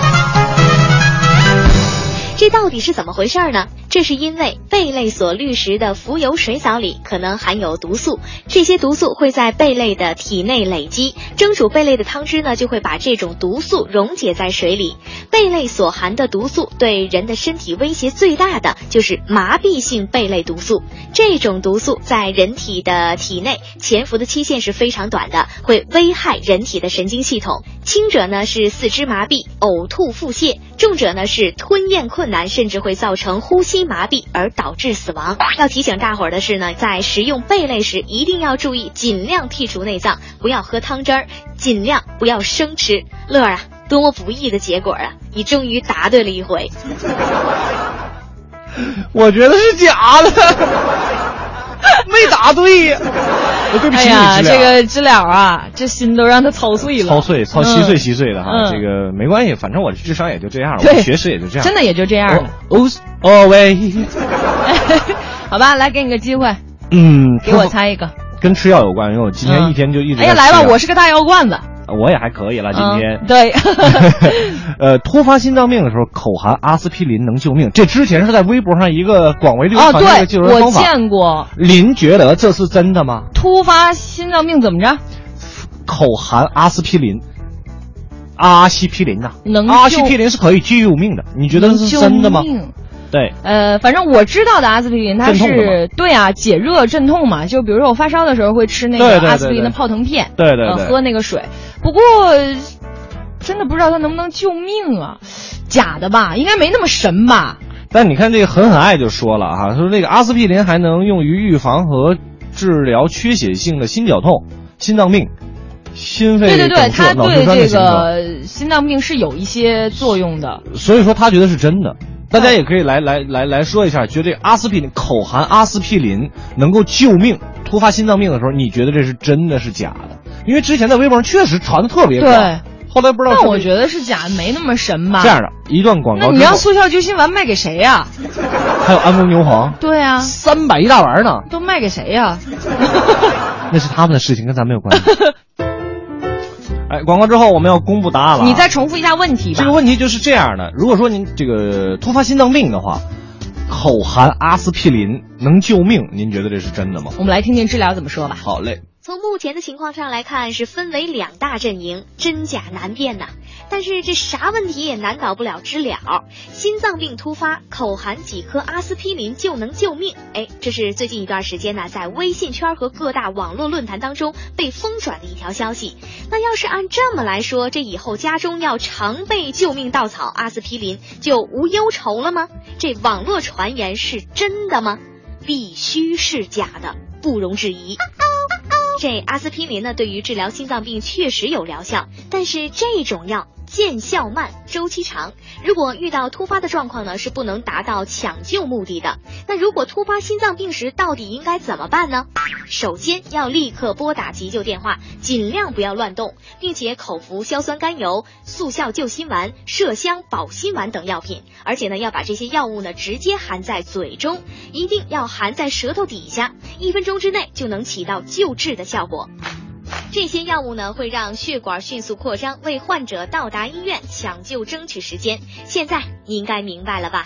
这到底是怎么回事呢？这是因为贝类所滤食的浮游水藻里可能含有毒素，这些毒素会在贝类的体内累积，蒸煮贝类的汤汁呢就会把这种毒素溶解在水里。贝类所含的毒素对人的身体威胁最大的就是麻痹性贝类毒素，这种毒素在人体的体内潜伏的期限是非常短的，会危害人体的神经系统。轻者呢是四肢麻痹、呕吐、腹泻；重者呢是吞咽困困难，甚至会造成呼吸麻痹而导致死亡。要提醒大伙儿的是呢，在食用贝类时一定要注意，尽量剔除内脏，不要喝汤汁儿，尽量不要生吃。乐儿啊，多么不易的结果啊！你终于答对了一回。我觉得是假的，没答对呀。我对不起你，哎呀，这个知了啊，这心都让他操碎了，操碎、操稀碎、稀碎的哈，嗯。这个没关系，反正我的智商也就这样了，我学识也就这样，真的也就这样。了。哦哦喂，好吧，来给你个机会，嗯，给我猜一个。跟吃药有关，因为我今天一天就一直哎呀，来吧，我是个大药罐子。我也还可以了，今天嗯。对，呃，突发心脏病的时候，口含阿司匹林能救命。这之前是在微博上一个广为流哦，传的一个对，我救人方法。见过。您觉得这是真的吗？突发心脏病怎么着？口含阿司匹林，阿司匹林呐、能阿司匹林是可以救命的，你觉得是真的吗？命对，呃，反正我知道的阿司匹林，它是对啊，解热镇痛嘛。就比如说我发烧的时候会吃那个阿司匹林的泡腾片，呃，对对对喝那个水。不过真的不知道它能不能救命啊？假的吧，应该没那么神吧？但你看这个狠狠爱就说了哈，说这个阿司匹林还能用于预防和治疗缺血性的心绞痛、心脏病、心肺对对对，它对这。个心脏病是有一些作用的。所以说他觉得是真的。大家也可以来来来来说一下，觉得阿司匹林口含阿司匹林能够救命，突发心脏病的时候，你觉得这是真的是假的？因为之前在微博上确实传的特别广，对，后来不知道但我觉得是假的，没那么神吧？这样的一段广告，那你让速效救心丸卖给谁呀、还有安宫牛黄，对啊，三百一大丸呢，都卖给谁呀、那是他们的事情，跟咱没有关系。哎，广告之后我们要公布答案了啊。你再重复一下问题吧。这个问题就是这样的：如果说您这个突发心脏病的话，口含阿司匹林能救命，您觉得这是真的吗？我们来听听治疗怎么说吧。好嘞。从目前的情况上来看，是分为两大阵营，真假难辨呐。但是这啥问题也难倒不了知了。心脏病突发，口含几颗阿司匹林就能救命。哎，这是最近一段时间呢，在微信圈和各大网络论坛当中被疯转的一条消息。那要是按这么来说，这以后家中要常备救命稻草阿司匹林，就无忧愁了吗？这网络传言是真的吗？必须是假的，不容置疑。这阿司匹林呢，对于治疗心脏病确实有疗效，但是这种药见效慢，周期长。如果遇到突发的状况呢，是不能达到抢救目的的。那如果突发心脏病时，到底应该怎么办呢？首先要立刻拨打急救电话，尽量不要乱动，并且口服硝酸甘油、速效救心丸、麝香保心丸等药品，而且呢要把这些药物呢直接含在嘴中，一定要含在舌头底下，一分钟之内就能起到救治的效果。这些药物呢会让血管迅速扩张，为患者到达医院抢救争取时间。现在你应该明白了吧？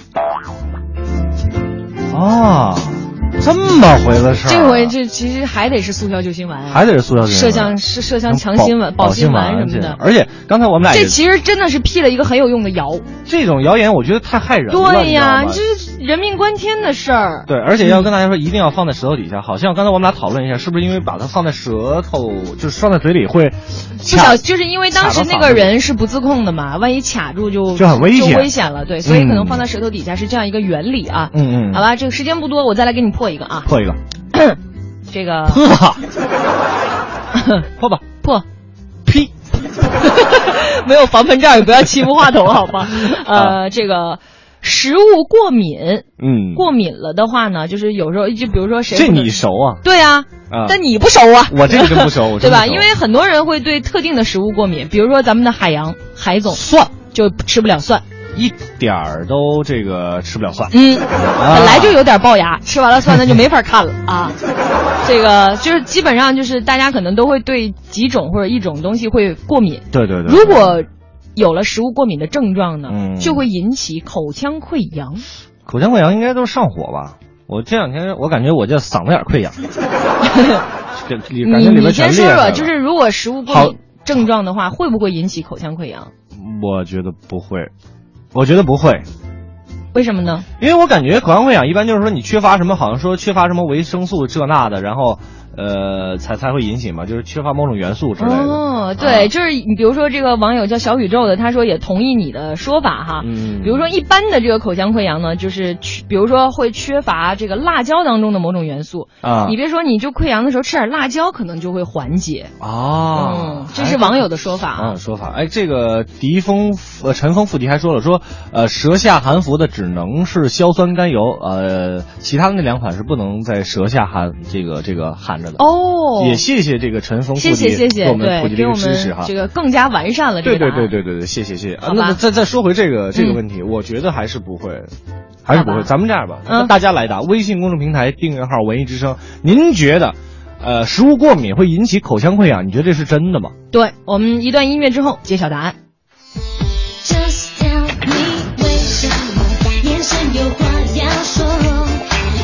啊，这么回个事儿啊。这回这其实还得是速效救心丸啊，还得是速效救心丸麝香是麝香强心丸、保保心丸什么的。而且刚才我们俩这其实真的是辟了一个很有用的谣。这种谣言，我觉得太害人了。对呀，这是人命关天的事儿。对，而且要跟大家说，一定要放在舌头底下。好像刚才我们俩讨论一下，是不是因为把它放在舌头，就是放在嘴里会不小，就是因为当时那个人是不自控的嘛，万一卡住就就很危险就危险了。对，所以可能嗯放在舌头底下是这样一个原理啊。嗯嗯，好吧，这个时间不多，我再来给你破一个啊。破一个，这个。破，破吧，破，呸，没有防喷罩也不要欺负话筒，好吗？啊。呃，这个食物过敏，嗯，过敏了的话呢，就是有时候就比如说谁这你熟啊？对啊，啊，但你不熟啊。我这个真不熟，对吧？因为很多人会对特定的食物过敏，比如说咱们的海洋海总蒜。就吃不了蒜，一点儿都这个吃不了蒜。嗯，啊本来就有点龅牙，吃完了蒜那就没法看了啊。这个就是基本上就是大家可能都会对几种或者一种东西会过敏，对对对，如果有了食物过敏的症状呢，嗯就会引起口腔溃疡。口腔溃疡应该都是上火吧？我这两天我感觉我这嗓子眼儿溃疡，这 里感觉里你你先说说，就是如果食物过好敏症状的话，会不会引起口腔溃疡？我觉得不会，我觉得不会，为什么呢？因为我感觉口腔溃疡一般就是说你缺乏什么，好像说缺乏什么维生素这那的，然后呃才才会引起嘛，就是缺乏某种元素之类的。哦，对，啊就是你比如说这个网友叫小宇宙的，他说也同意你的说法哈。嗯，比如说一般的这个口腔溃疡呢，就是缺，比如说会缺乏这个辣椒当中的某种元素。啊，你别说，你就溃疡的时候吃点辣椒，可能就会缓解。啊嗯，，这是网友的说法啊网友。说法。哎，这个狄风呃陈峰附体还说了说，呃，舌下含服的只能是硝酸甘油，呃，其他的那两款是不能在舌下含这个这个含着的。哦，也谢谢这个陈峰附谢体谢谢谢，给我们普对，及这个知识哈。这个更加完善了这对对个答案。对对对对，谢谢谢谢。那再再说回这个这个嗯问题，我觉得还是不会，还是不会。咱们这样吧，嗯大家来答，微信公众平台订阅号“文艺之声”，您觉得，呃，食物过敏会引起口腔溃疡？你觉得这是真的吗？对，我们一段音乐之后揭晓答案。Just tell me 为什么眼神有话要说？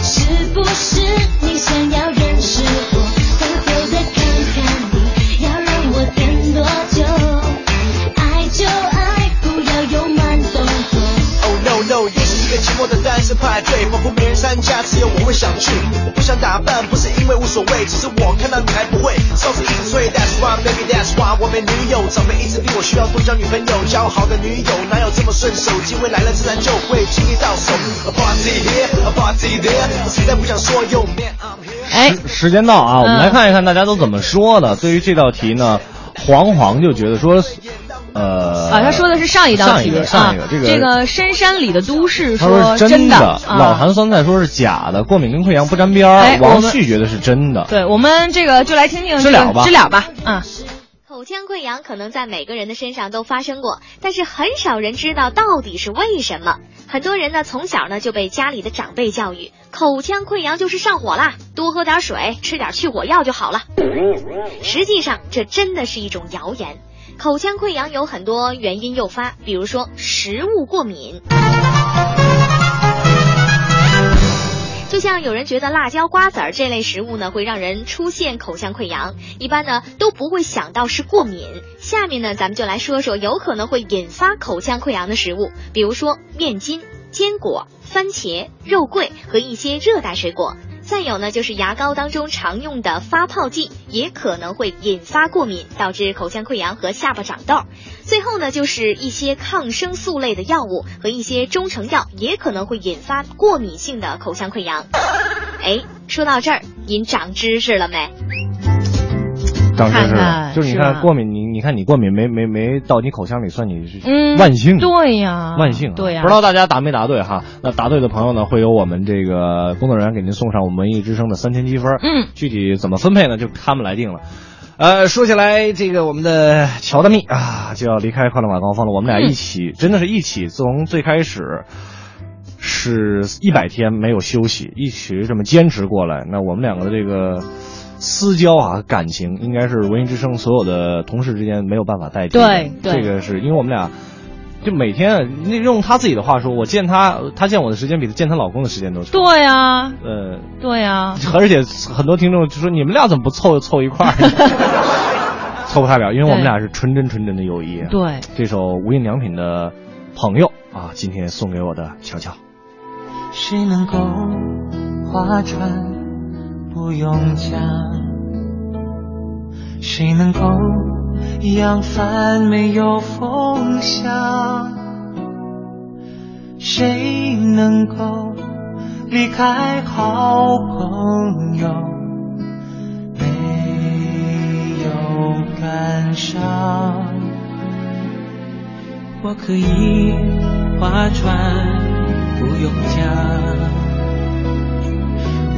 是不是你想要认识生派对，仿佛没人参加，只有我会想去。我不想打扮，不是因为无所谓，只是我看到你还不会，一。That's why, baby, that's why 我没女友，长辈一直逼我需要多交女朋友，交好的女友哪有这么顺手？机会来了自然就会轻易到手。A party here, a party there，我实在不想说有面。哎，时间到啊，我们嗯来看一看大家都怎么说的。对于这道题呢，黄黄就觉得说，呃，啊，他说的是上一道题上一个上一个啊，这个这个深山里的都市他说真真的，老啊坛酸菜说是假的，过敏跟溃疡不沾边儿。王旭觉得是真的。对，我们这个就来听听这个知了吧知了吧，啊，口腔溃疡可能在每个人的身上都发生过，但是很少人知道到底是为什么。很多人呢从小呢就被家里的长辈教育，口腔溃疡就是上火啦，多喝点水，吃点去火药就好了。实际上这真的是一种谣言。口腔溃疡有很多原因诱发，比如说食物过敏。就像有人觉得辣椒、瓜子儿这类食物呢会让人出现口腔溃疡，一般呢都不会想到是过敏。下面呢咱们就来说说有可能会引发口腔溃疡的食物，比如说面筋、坚果、番茄、肉桂和一些热带水果。再有呢，就是牙膏当中常用的发泡剂，也可能会引发过敏，导致口腔溃疡和下巴长痘。最后呢，就是一些抗生素类的药物和一些中成药，也可能会引发过敏性的口腔溃疡。哎，说到这儿，您长知识了没？长知识了，看看就是你看过敏，你你看你过敏没没没到你口腔里，算你是嗯，万幸。对呀，万幸啊，对呀，不知道大家答没答对哈？那答对的朋友呢，会有我们这个工作人员给您送上我们文艺之声的三千积分。嗯，具体怎么分配呢？就他们来定了。呃，说起来，这个我们的乔大蜜啊，就要离开快乐晚高峰了。我们俩一起，真的是一起，从最开始是一百天没有休息，一起这么坚持过来。那我们两个的这个私交啊，感情应该是文艺之声所有的同事之间没有办法代替的。对对这个是因为我们俩。就每天，那用她自己的话说，我见她，她见我的时间比她见她老公的时间都长。对呀，呃，对呀，而且很多听众就说你们俩怎么不凑凑一块儿？凑不太了，因为我们俩是纯真纯真的友谊。对，这首无印良品的朋友啊，今天送给我的乔乔。谁能够划船不用讲？谁能够扬帆没有风向？谁能够离开好朋友没有感伤？我可以划船不用桨，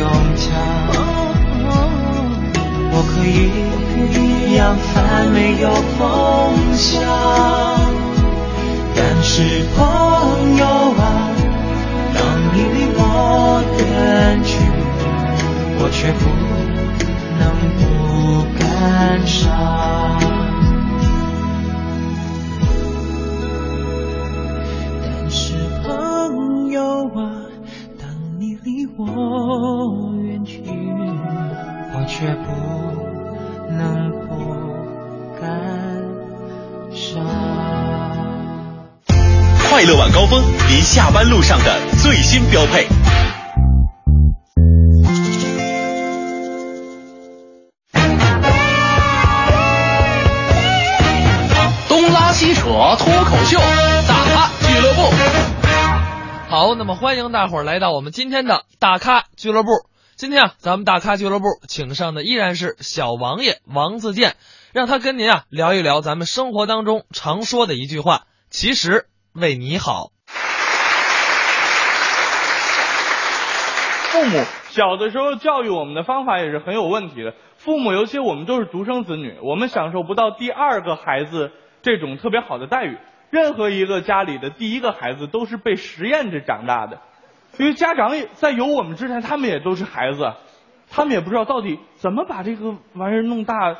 用桨，我可以扬帆没有风向，但是朋友啊，当你离我远去，我却不能不感伤。下班路上的最新标配。东拉西扯脱口秀，大咖俱乐部。好，那么欢迎大伙儿来到我们今天的大咖俱乐部。今天啊，咱们大咖俱乐部请上的依然是小王爷王自健，让他跟您啊聊一聊咱们生活当中常说的一句话：其实为你好。父母 小的时候教育我们的方法也是很有问题的。父母，尤其我们都是独生子女，我们享受不到第二个孩子这种特别好的待遇。任何一个家里的第一个孩子都是被实验着长大的，因为家长也在有我们之前，他们也都是孩子，他们也不知道到底怎么把这个玩意儿弄大，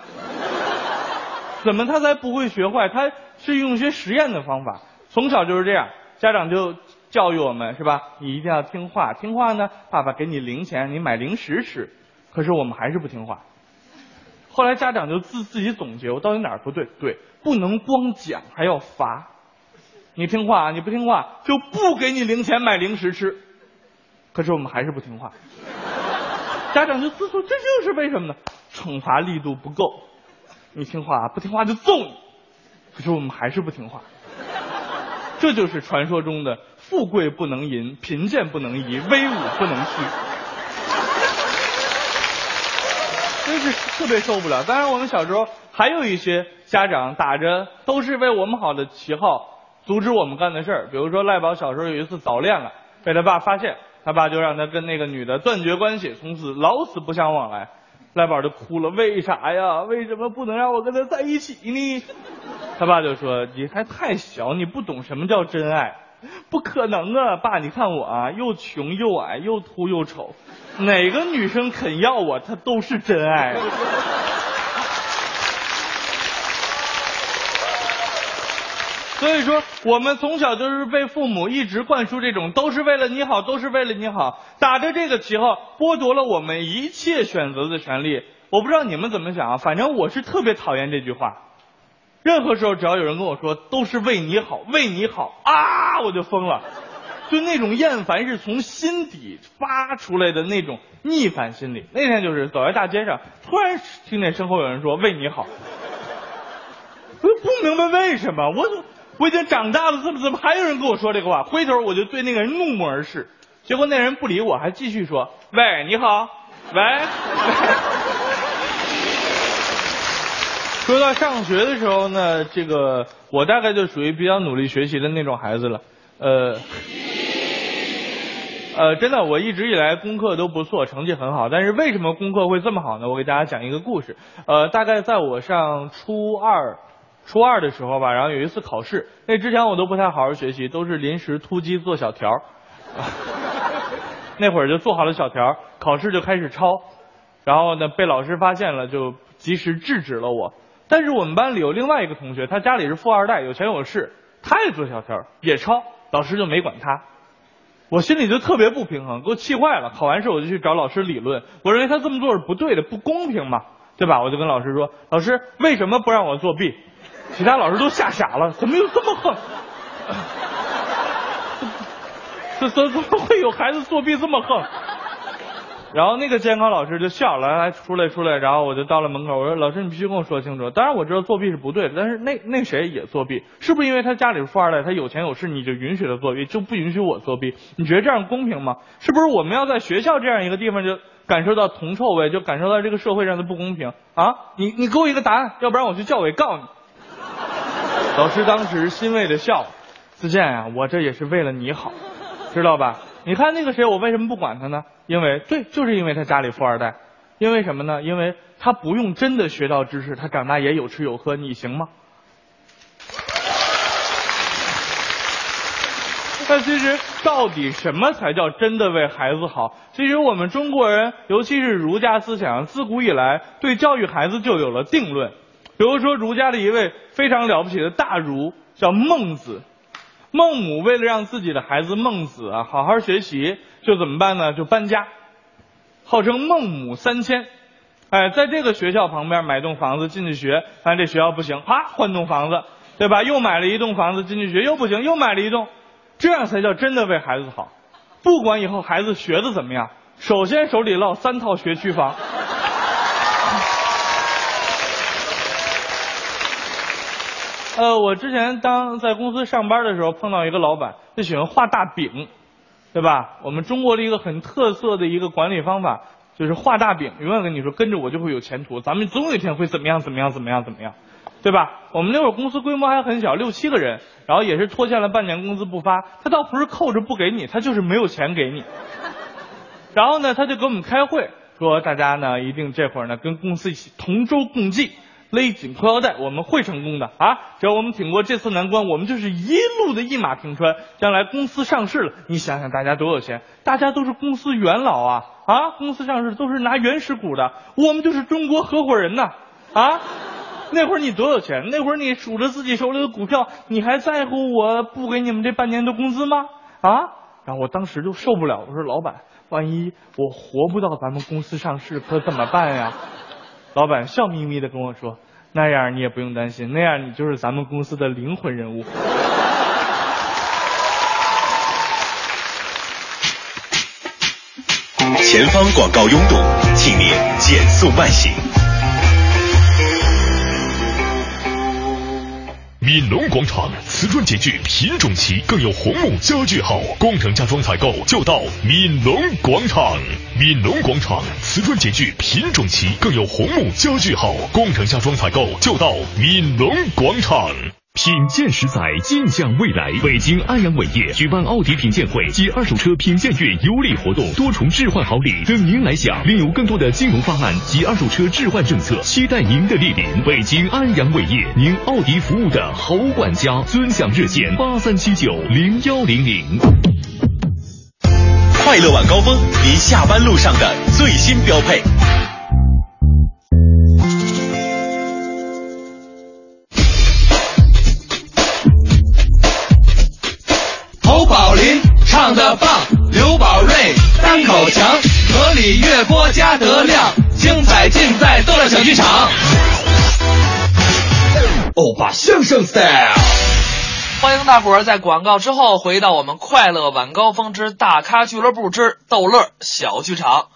怎么他才不会学坏？他是用一些实验的方法，从小就是这样，家长就教育我们是吧？你一定要听话，听话呢，爸爸给你零钱，你买零食吃。可是我们还是不听话。后来家长就自自己总结，我到底哪儿不对？对，不能光讲，还要罚。你听话，你不听话就不给你零钱买零食吃。可是我们还是不听话，家长就自说，这就是为什么呢？惩罚力度不够。你听话，不听话就揍你。可是我们还是不听话，这就是传说中的富贵不能淫，贫贱不能移，威武不能屈。真是特别受不了。当然，我们小时候还有一些家长打着都是为我们好的旗号。阻止我们干的事儿，比如说赖宝小时候有一次早恋了，被他爸发现，他爸就让他跟那个女的断绝关系，从此老死不相往来。赖宝就哭了，为啥呀？为什么不能让我跟他在一起呢？他爸就说：“你还太小，你不懂什么叫真爱。” 不可能啊，爸，你看我啊，又穷又矮又秃又丑，哪个女生肯要我，她都是真爱。所以说，我们从小就是被父母一直灌输这种都是为了你好，都是为了你好，打着这个旗号剥夺了我们一切选择的权利。我不知道你们怎么想啊，反正我是特别讨厌这句话。任何时候只要有人跟我说都是为你好，为你好啊，我就疯了，就那种厌烦是从心底发出来的那种逆反心理。那天就是走在大街上，突然听见身后有人说为你好，我不明白为什么，我。我已经长大了，怎么怎么还有人跟我说这个话？回头我就对那个人怒目而视，结果那人不理我，还继续说：“喂，你好，喂。”说到上学的时候呢，这个我大概就属于比较努力学习的那种孩子了，呃，呃，真的，我一直以来功课都不错，成绩很好。但是为什么功课会这么好呢？我给大家讲一个故事。呃，大概在我上初二。初二的时候吧，然后有一次考试，那之前我都不太好好学习，都是临时突击做小条 那会儿就做好了小条，考试就开始抄，然后呢被老师发现了，就及时制止了我。但是我们班里有另外一个同学，他家里是富二代，有钱有势，他也做小条，也抄，老师就没管他。我心里就特别不平衡，给我气坏了。考完试我就去找老师理论，我认为他这么做是不对的，不公平嘛，对吧？我就跟老师说，老师为什么不让我作弊？其他老师都吓傻了，怎么有这么横？怎 怎怎么会有孩子作弊这么横？然后那个监考老师就笑了，来出来出来，然后我就到了门口，我说老师你必须跟我说清楚。当然我知道作弊是不对的，但是那那谁也作弊，是不是因为他家里是富二代，他有钱有势，你就允许他作弊，就不允许我作弊？你觉得这样公平吗？是不是我们要在学校这样一个地方就感受到铜臭味，就感受到这个社会上的不公平啊？你你给我一个答案，要不然我去教委告你。老师当时欣慰的笑，自健啊，我这也是为了你好，知道吧？你看那个谁，我为什么不管他呢？因为对，就是因为他家里富二代，因为什么呢？因为他不用真的学到知识，他长大也有吃有喝，你行吗？那其实到底什么才叫真的为孩子好？其实我们中国人，尤其是儒家思想，自古以来对教育孩子就有了定论。比如说，儒家的一位非常了不起的大儒叫孟子，孟母为了让自己的孩子孟子啊好好学习，就怎么办呢？就搬家，号称孟母三迁。哎，在这个学校旁边买栋房子进去学，但这学校不行，啪换栋房子，对吧？又买了一栋房子进去学，又不行，又买了一栋，这样才叫真的为孩子好。不管以后孩子学的怎么样，首先手里落三套学区房。呃，我之前当在公司上班的时候，碰到一个老板，就喜欢画大饼，对吧？我们中国的一个很特色的一个管理方法，就是画大饼，永远跟你说跟着我就会有前途，咱们总有一天会怎么样怎么样怎么样怎么样，对吧？我们那会儿公司规模还很小，六七个人，然后也是拖欠了半年工资不发，他倒不是扣着不给你，他就是没有钱给你。然后呢，他就给我们开会，说大家呢一定这会儿呢跟公司一起同舟共济。勒紧裤腰带，我们会成功的啊！只要我们挺过这次难关，我们就是一路的一马平川。将来公司上市了，你想想大家多有钱，大家都是公司元老啊啊！公司上市都是拿原始股的，我们就是中国合伙人呐啊！那会儿你多有钱？那会儿你数着自己手里的股票，你还在乎我不给你们这半年的工资吗？啊！然后我当时就受不了，我说老板，万一我活不到咱们公司上市，可怎么办呀？老板笑眯眯的跟我说：“那样你也不用担心，那样你就是咱们公司的灵魂人物。”前方广告拥堵，请您减速慢行。闽龙广场瓷砖洁具品种齐，更有红木家具好，工程家装采购就到闽龙广场。闽龙广场瓷砖洁具品种齐，更有红木家具好，工程家装采购就到闽龙广场。品鉴十载，尽享未来。北京安阳伟业举办奥迪品鉴会及二手车品鉴月有礼活动，多重置换好礼等您来享。另有更多的金融方案及二手车置换政策，期待您的莅临。北京安阳伟业，您奥迪服务的好管家。尊享热线八三七九零幺零零。快乐晚高峰，您下班路上的最新标配。刘宝瑞单口强，河里月波加德亮，精彩尽在逗乐小剧场。欧巴相声 style。欢迎大伙儿在广告之后回到我们快乐晚高峰之大咖俱乐部之逗乐小剧场。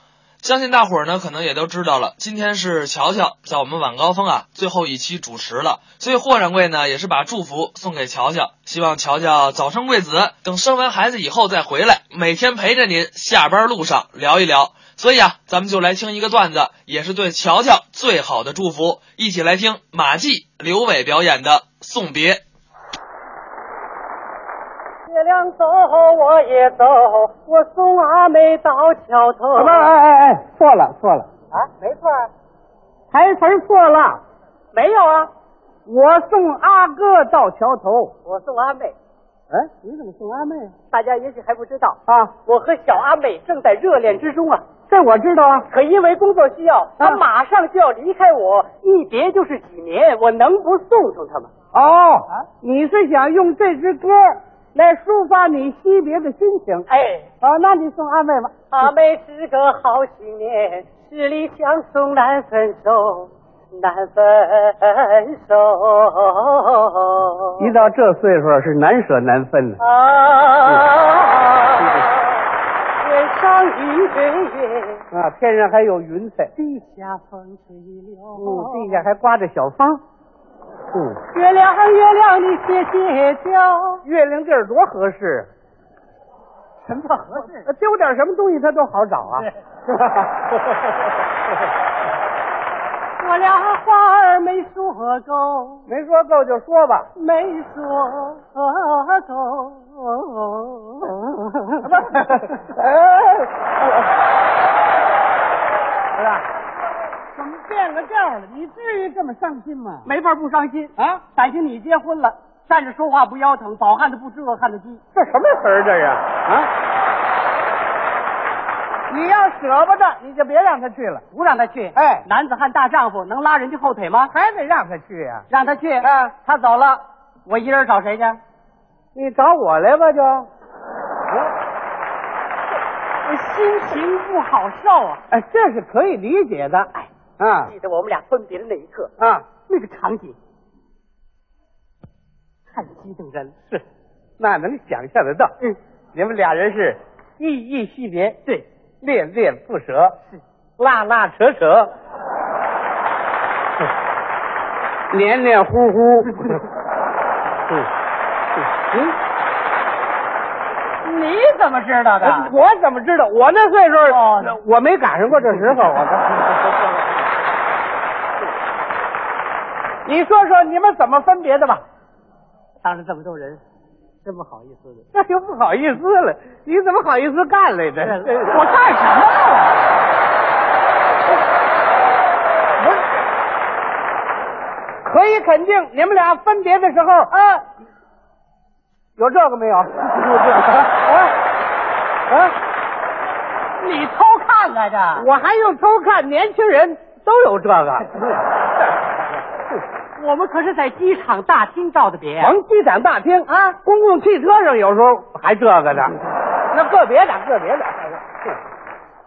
相信大伙儿呢可能也都知道了，今天是乔乔在我们晚高峰啊最后一期主持了，所以霍掌柜呢也是把祝福送给乔乔，希望乔乔早生贵子，等生完孩子以后再回来，每天陪着您下班路上聊一聊。所以啊，咱们就来听一个段子，也是对乔乔最好的祝福，一起来听马季、刘伟表演的《送别》。月亮走，我也走，我送阿妹到桥头。什么哎哎哎，错了错了啊，没错啊，台词错了，没有啊，我送阿哥到桥头。我送阿妹。哎，你怎么送阿妹啊？大家也许还不知道啊，我和小阿妹正在热恋之中啊。这我知道啊，可因为工作需要，她马上就要离开我，一别就是几年，我能不送送她吗？哦，你是想用这支歌来抒发你惜别的心情？哎，啊，那你送阿妹吧。阿妹是个好青年，十里相送难分手，难分手。一到这岁数是难舍难分的。啊，天上一对月，啊，天上还有云彩，地下风吹柳，嗯，地下还刮着小风。嗯，月亮月亮你歇歇脚，月亮地儿多合适。什么叫合适？丢点什么东西它都好找啊。我俩话儿没说够，没说够就说吧。没说够。不是，哎，不是，怎么变个调了？你至于这么伤心吗？没法不伤心啊！感情你结婚了，站着说话不腰疼，饱汉子不知饿汉子饥。这什么词儿？这是啊？你要舍不得，你就别让他去了，不让他去。哎，男子汉大丈夫能拉人家后腿吗？还得让他去呀、让他去。啊，他走了，我一人找谁去？你找我来吧，就。我心情不好受啊！哎，这是可以理解的。哎，啊记得我们俩分别的那一刻啊，那个场景。太激动人了。是，那能想象得到。嗯，你们俩人是依依惜别，对，恋恋不舍，是拉拉扯扯，黏黏糊糊。嗯 嗯，你怎么知道的？我怎么知道？我那岁数，哦我没赶上过这时候。我你说说你们怎么分别的吧？当着这么多人，真不好意思的。那就不好意思了，你怎么好意思干来着？我干什么了？可以肯定，你们俩分别的时候啊，有这个没有？有这个啊啊！你偷看来着？我还用偷看？年轻人都有这个。我们可是在机场大厅照的别。甭机场大厅啊，公共汽车上有时候还这个呢。那个别的，个别的。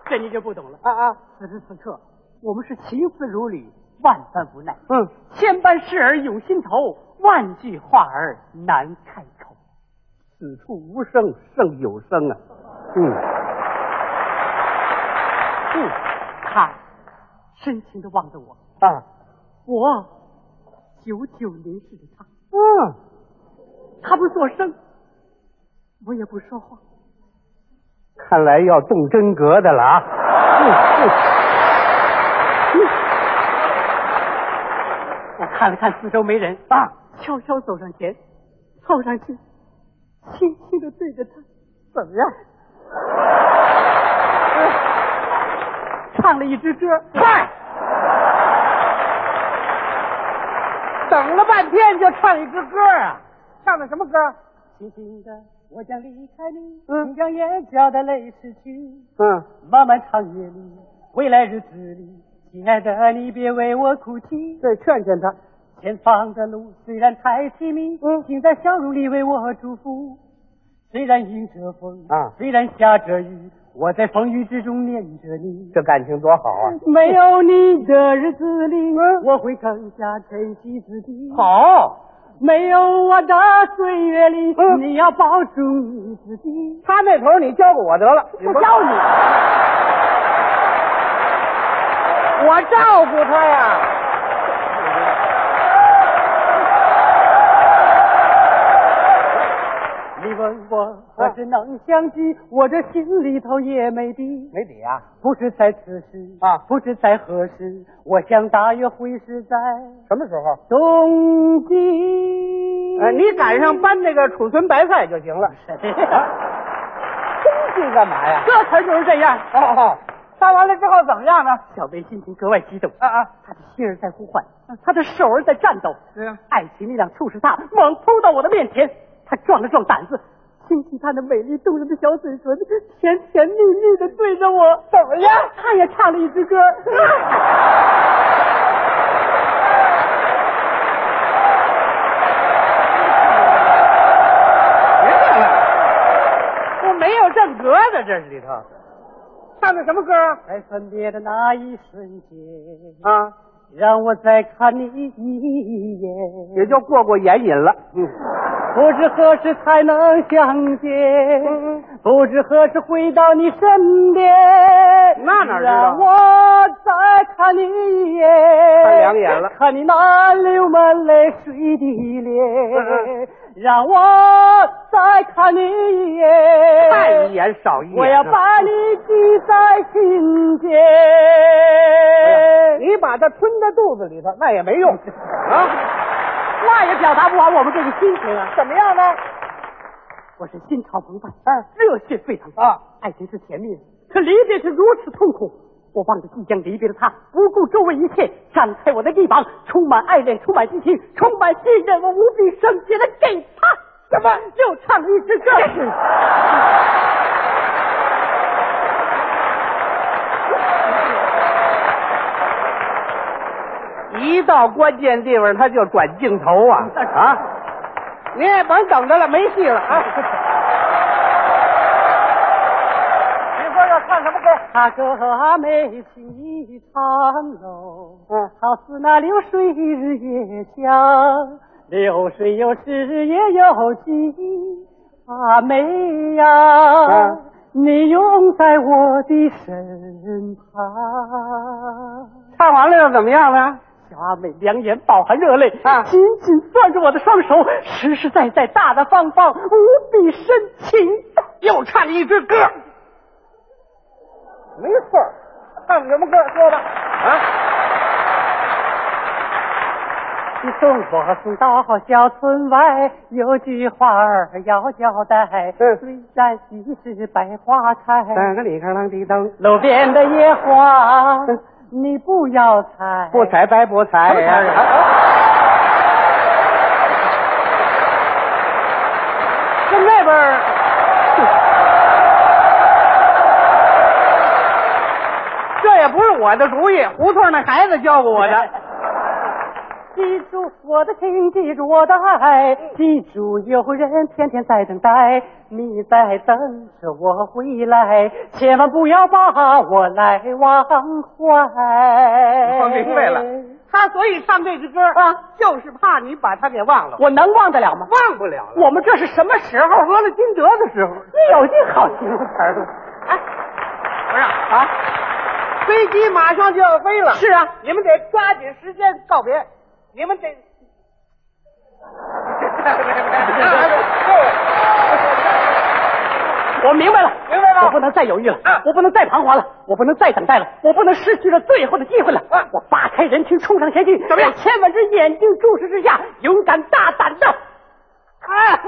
这你就不懂了啊啊！此时此刻，我们是情思如缕，万般无奈。嗯，千般事儿有心头，万句话儿难开口。此处无声胜有声啊！嗯嗯，他深情的望着我，啊，我久久凝视着他。嗯，他不作声，我也不说话。看来要动真格的了啊！嗯嗯我看了看四周没人啊，悄悄走上前，凑上去，轻轻的对着他，怎么样？唱了一支歌。嗨，等了半天就唱一支歌啊！唱的什么歌？轻轻的，我将离开你，嗯你将眼角的泪拭去。嗯，漫漫长夜里，未来日子里，亲爱的，你别为我哭泣。对，劝劝他。前方的路虽然太凄迷，嗯请在笑容里为我祝福。虽然迎着风啊虽然下着雨，我在风雨之中念着你。这感情多好啊！没有你的日子里，我会更加珍惜自己。好，没有我的岁月里，嗯你要保住你自己。他那头你交给我得了，不教你，我照顾他呀。你问我何时能相聚，我这心里头也没底。没底啊？不知在此时啊不知在何时，我想大约会是在什么时候？冬季。呃，你赶上搬那个储存白菜就行了。谁呀？冬季干嘛呀？这词就是这样。哦哦，搬完了之后怎么样呢？小贝心情格外激动啊啊！他的心儿在呼唤，他的手儿在战斗。对啊爱情力量促使他猛扑到我的面前。他壮了壮胆子，亲亲他那美丽动人的小嘴唇，甜甜蜜蜜的对着我。怎么样？他也唱了一支歌。别唱了，我没有正格的，这里头唱的什么歌？在分别的那一瞬间，啊，让我再看你一眼。也就过过眼瘾了。嗯，不知何时才能相见，嗯不知何时回到你身边。那哪知道让我再看你一眼，看两眼了看你那流满泪水的脸，嗯让我再看你一眼，看一眼少一眼。我要把你记在心间。哎你把它吞在肚子里头，那也没用 啊。那也表达不完我们这个心情啊！怎么样呢？我是心潮澎湃，啊热血沸腾啊！爱情是甜蜜的，可离别是如此痛苦。我望着即将离别的他，不顾周围一切，展开我的臂膀，充满爱恋，充满激情，充满信任，我无比圣洁的给他。什么？又唱了一支歌。一到关键地方他就转镜头啊啊！您也甭等着了，没戏了啊！唱什么歌？他歌美情一场喽，嗯，好似那流水日夜香，流水有时也有急，阿妹呀，你永在我的身旁。唱完了又怎么样了？小阿妹两眼饱含热泪，啊紧紧攥着我的双手，实实在在、大大方方、无比深情。又唱一支歌，没错儿，唱什么歌？说吧。啊，你送我送到小村外，有句话儿要交代。嗯虽然已是百花开，三个里个啷滴噔，路边的野花，你不要采。不采白不采呀采。跟那边儿，这也不是我的主意，胡同那孩子教过我的。记住我的情，记住我的爱，记住有人天天在等待，你在等着我回来，千万不要把我来忘怀。我明白了，他所以唱这支歌啊，就是怕你把他给忘了。我能忘得了吗？忘不了了。我们这是什么时候？得了金德的时候，你有句好形容词儿。哎，不是啊，飞机马上就要飞了。是啊，你们得抓紧时间告别。你们得。我明白了，明白了我不能再犹豫了，啊我不能再彷徨了，我不能再等待了，我不能失去了最后的机会了。啊我扒开人群，冲上前去，怎么样千万只眼睛注视之下，勇敢大胆的。啊！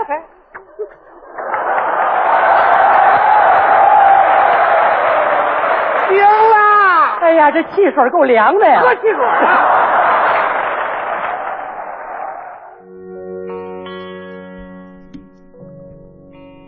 哎呀，这汽水够凉的呀！喝汽水啊！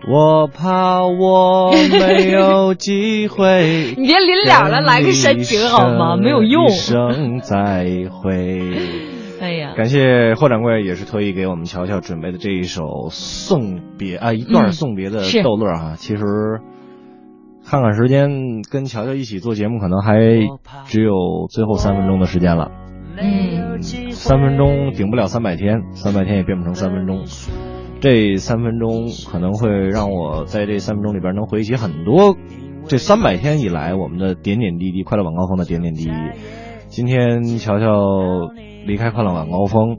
我怕我没有机会 你别临了了，来个煽情好吗？没有用一。生再会。哎呀，感谢霍掌柜也是特意给我们乔乔准备的这一首送别啊，一段嗯送别的逗乐啊。其实看看时间，跟乔乔一起做节目，可能还只有最后三分钟的时间了。嗯，三分钟顶不了三百天，三百天也变不成三分钟。这三分钟可能会让我在这三分钟里边能回忆起很多这三百天以来我们的点点滴滴，快乐晚高峰的点点滴滴。今天乔乔离开快乐晚高峰，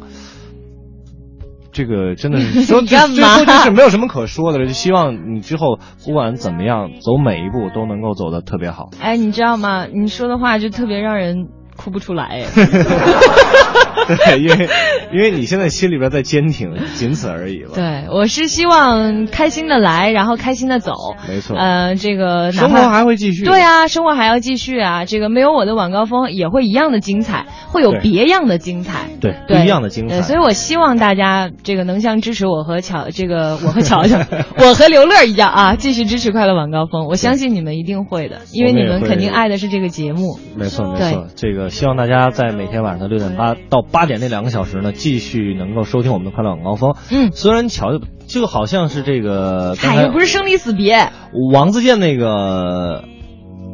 这个真的是 说你干嘛最后就是没有什么可说的了，就希望你之后不管怎么样，走每一步都能够走得特别好。哎，你知道吗？你说的话就特别让人哭不出来。哎 对，因为因为你现在心里边在坚挺，仅此而已了。对，我是希望开心的来，然后开心的走。没错呃，这个生活还会继续。对啊，生活还要继续啊。这个没有我的晚高峰也会一样的精彩，会有别样的精彩。对，不一样的精彩。对，所以我希望大家这个能像支持我和乔这个我和乔乔，我和刘乐一样啊，继续支持快乐晚高峰。我相信你们一定会的，因为你们肯定爱的是这个节目。没错没错，这个希望大家在每天晚上的六点八到八点那两个小时呢，继续能够收听我们的快乐晚高峰。嗯，虽然乔就好像是这个，刚嗨，又不是生离死别。王自健那个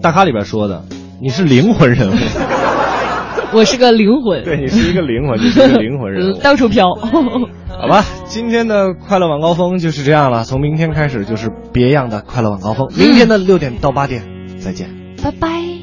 大咖里边说的，你是灵魂人物，我是个灵魂，对你是一个灵魂，你是一个灵魂人物。到处飘。好吧，今天的快乐晚高峰就是这样了，从明天开始就是别样的快乐晚高峰，明天的六点到八点再见。拜拜。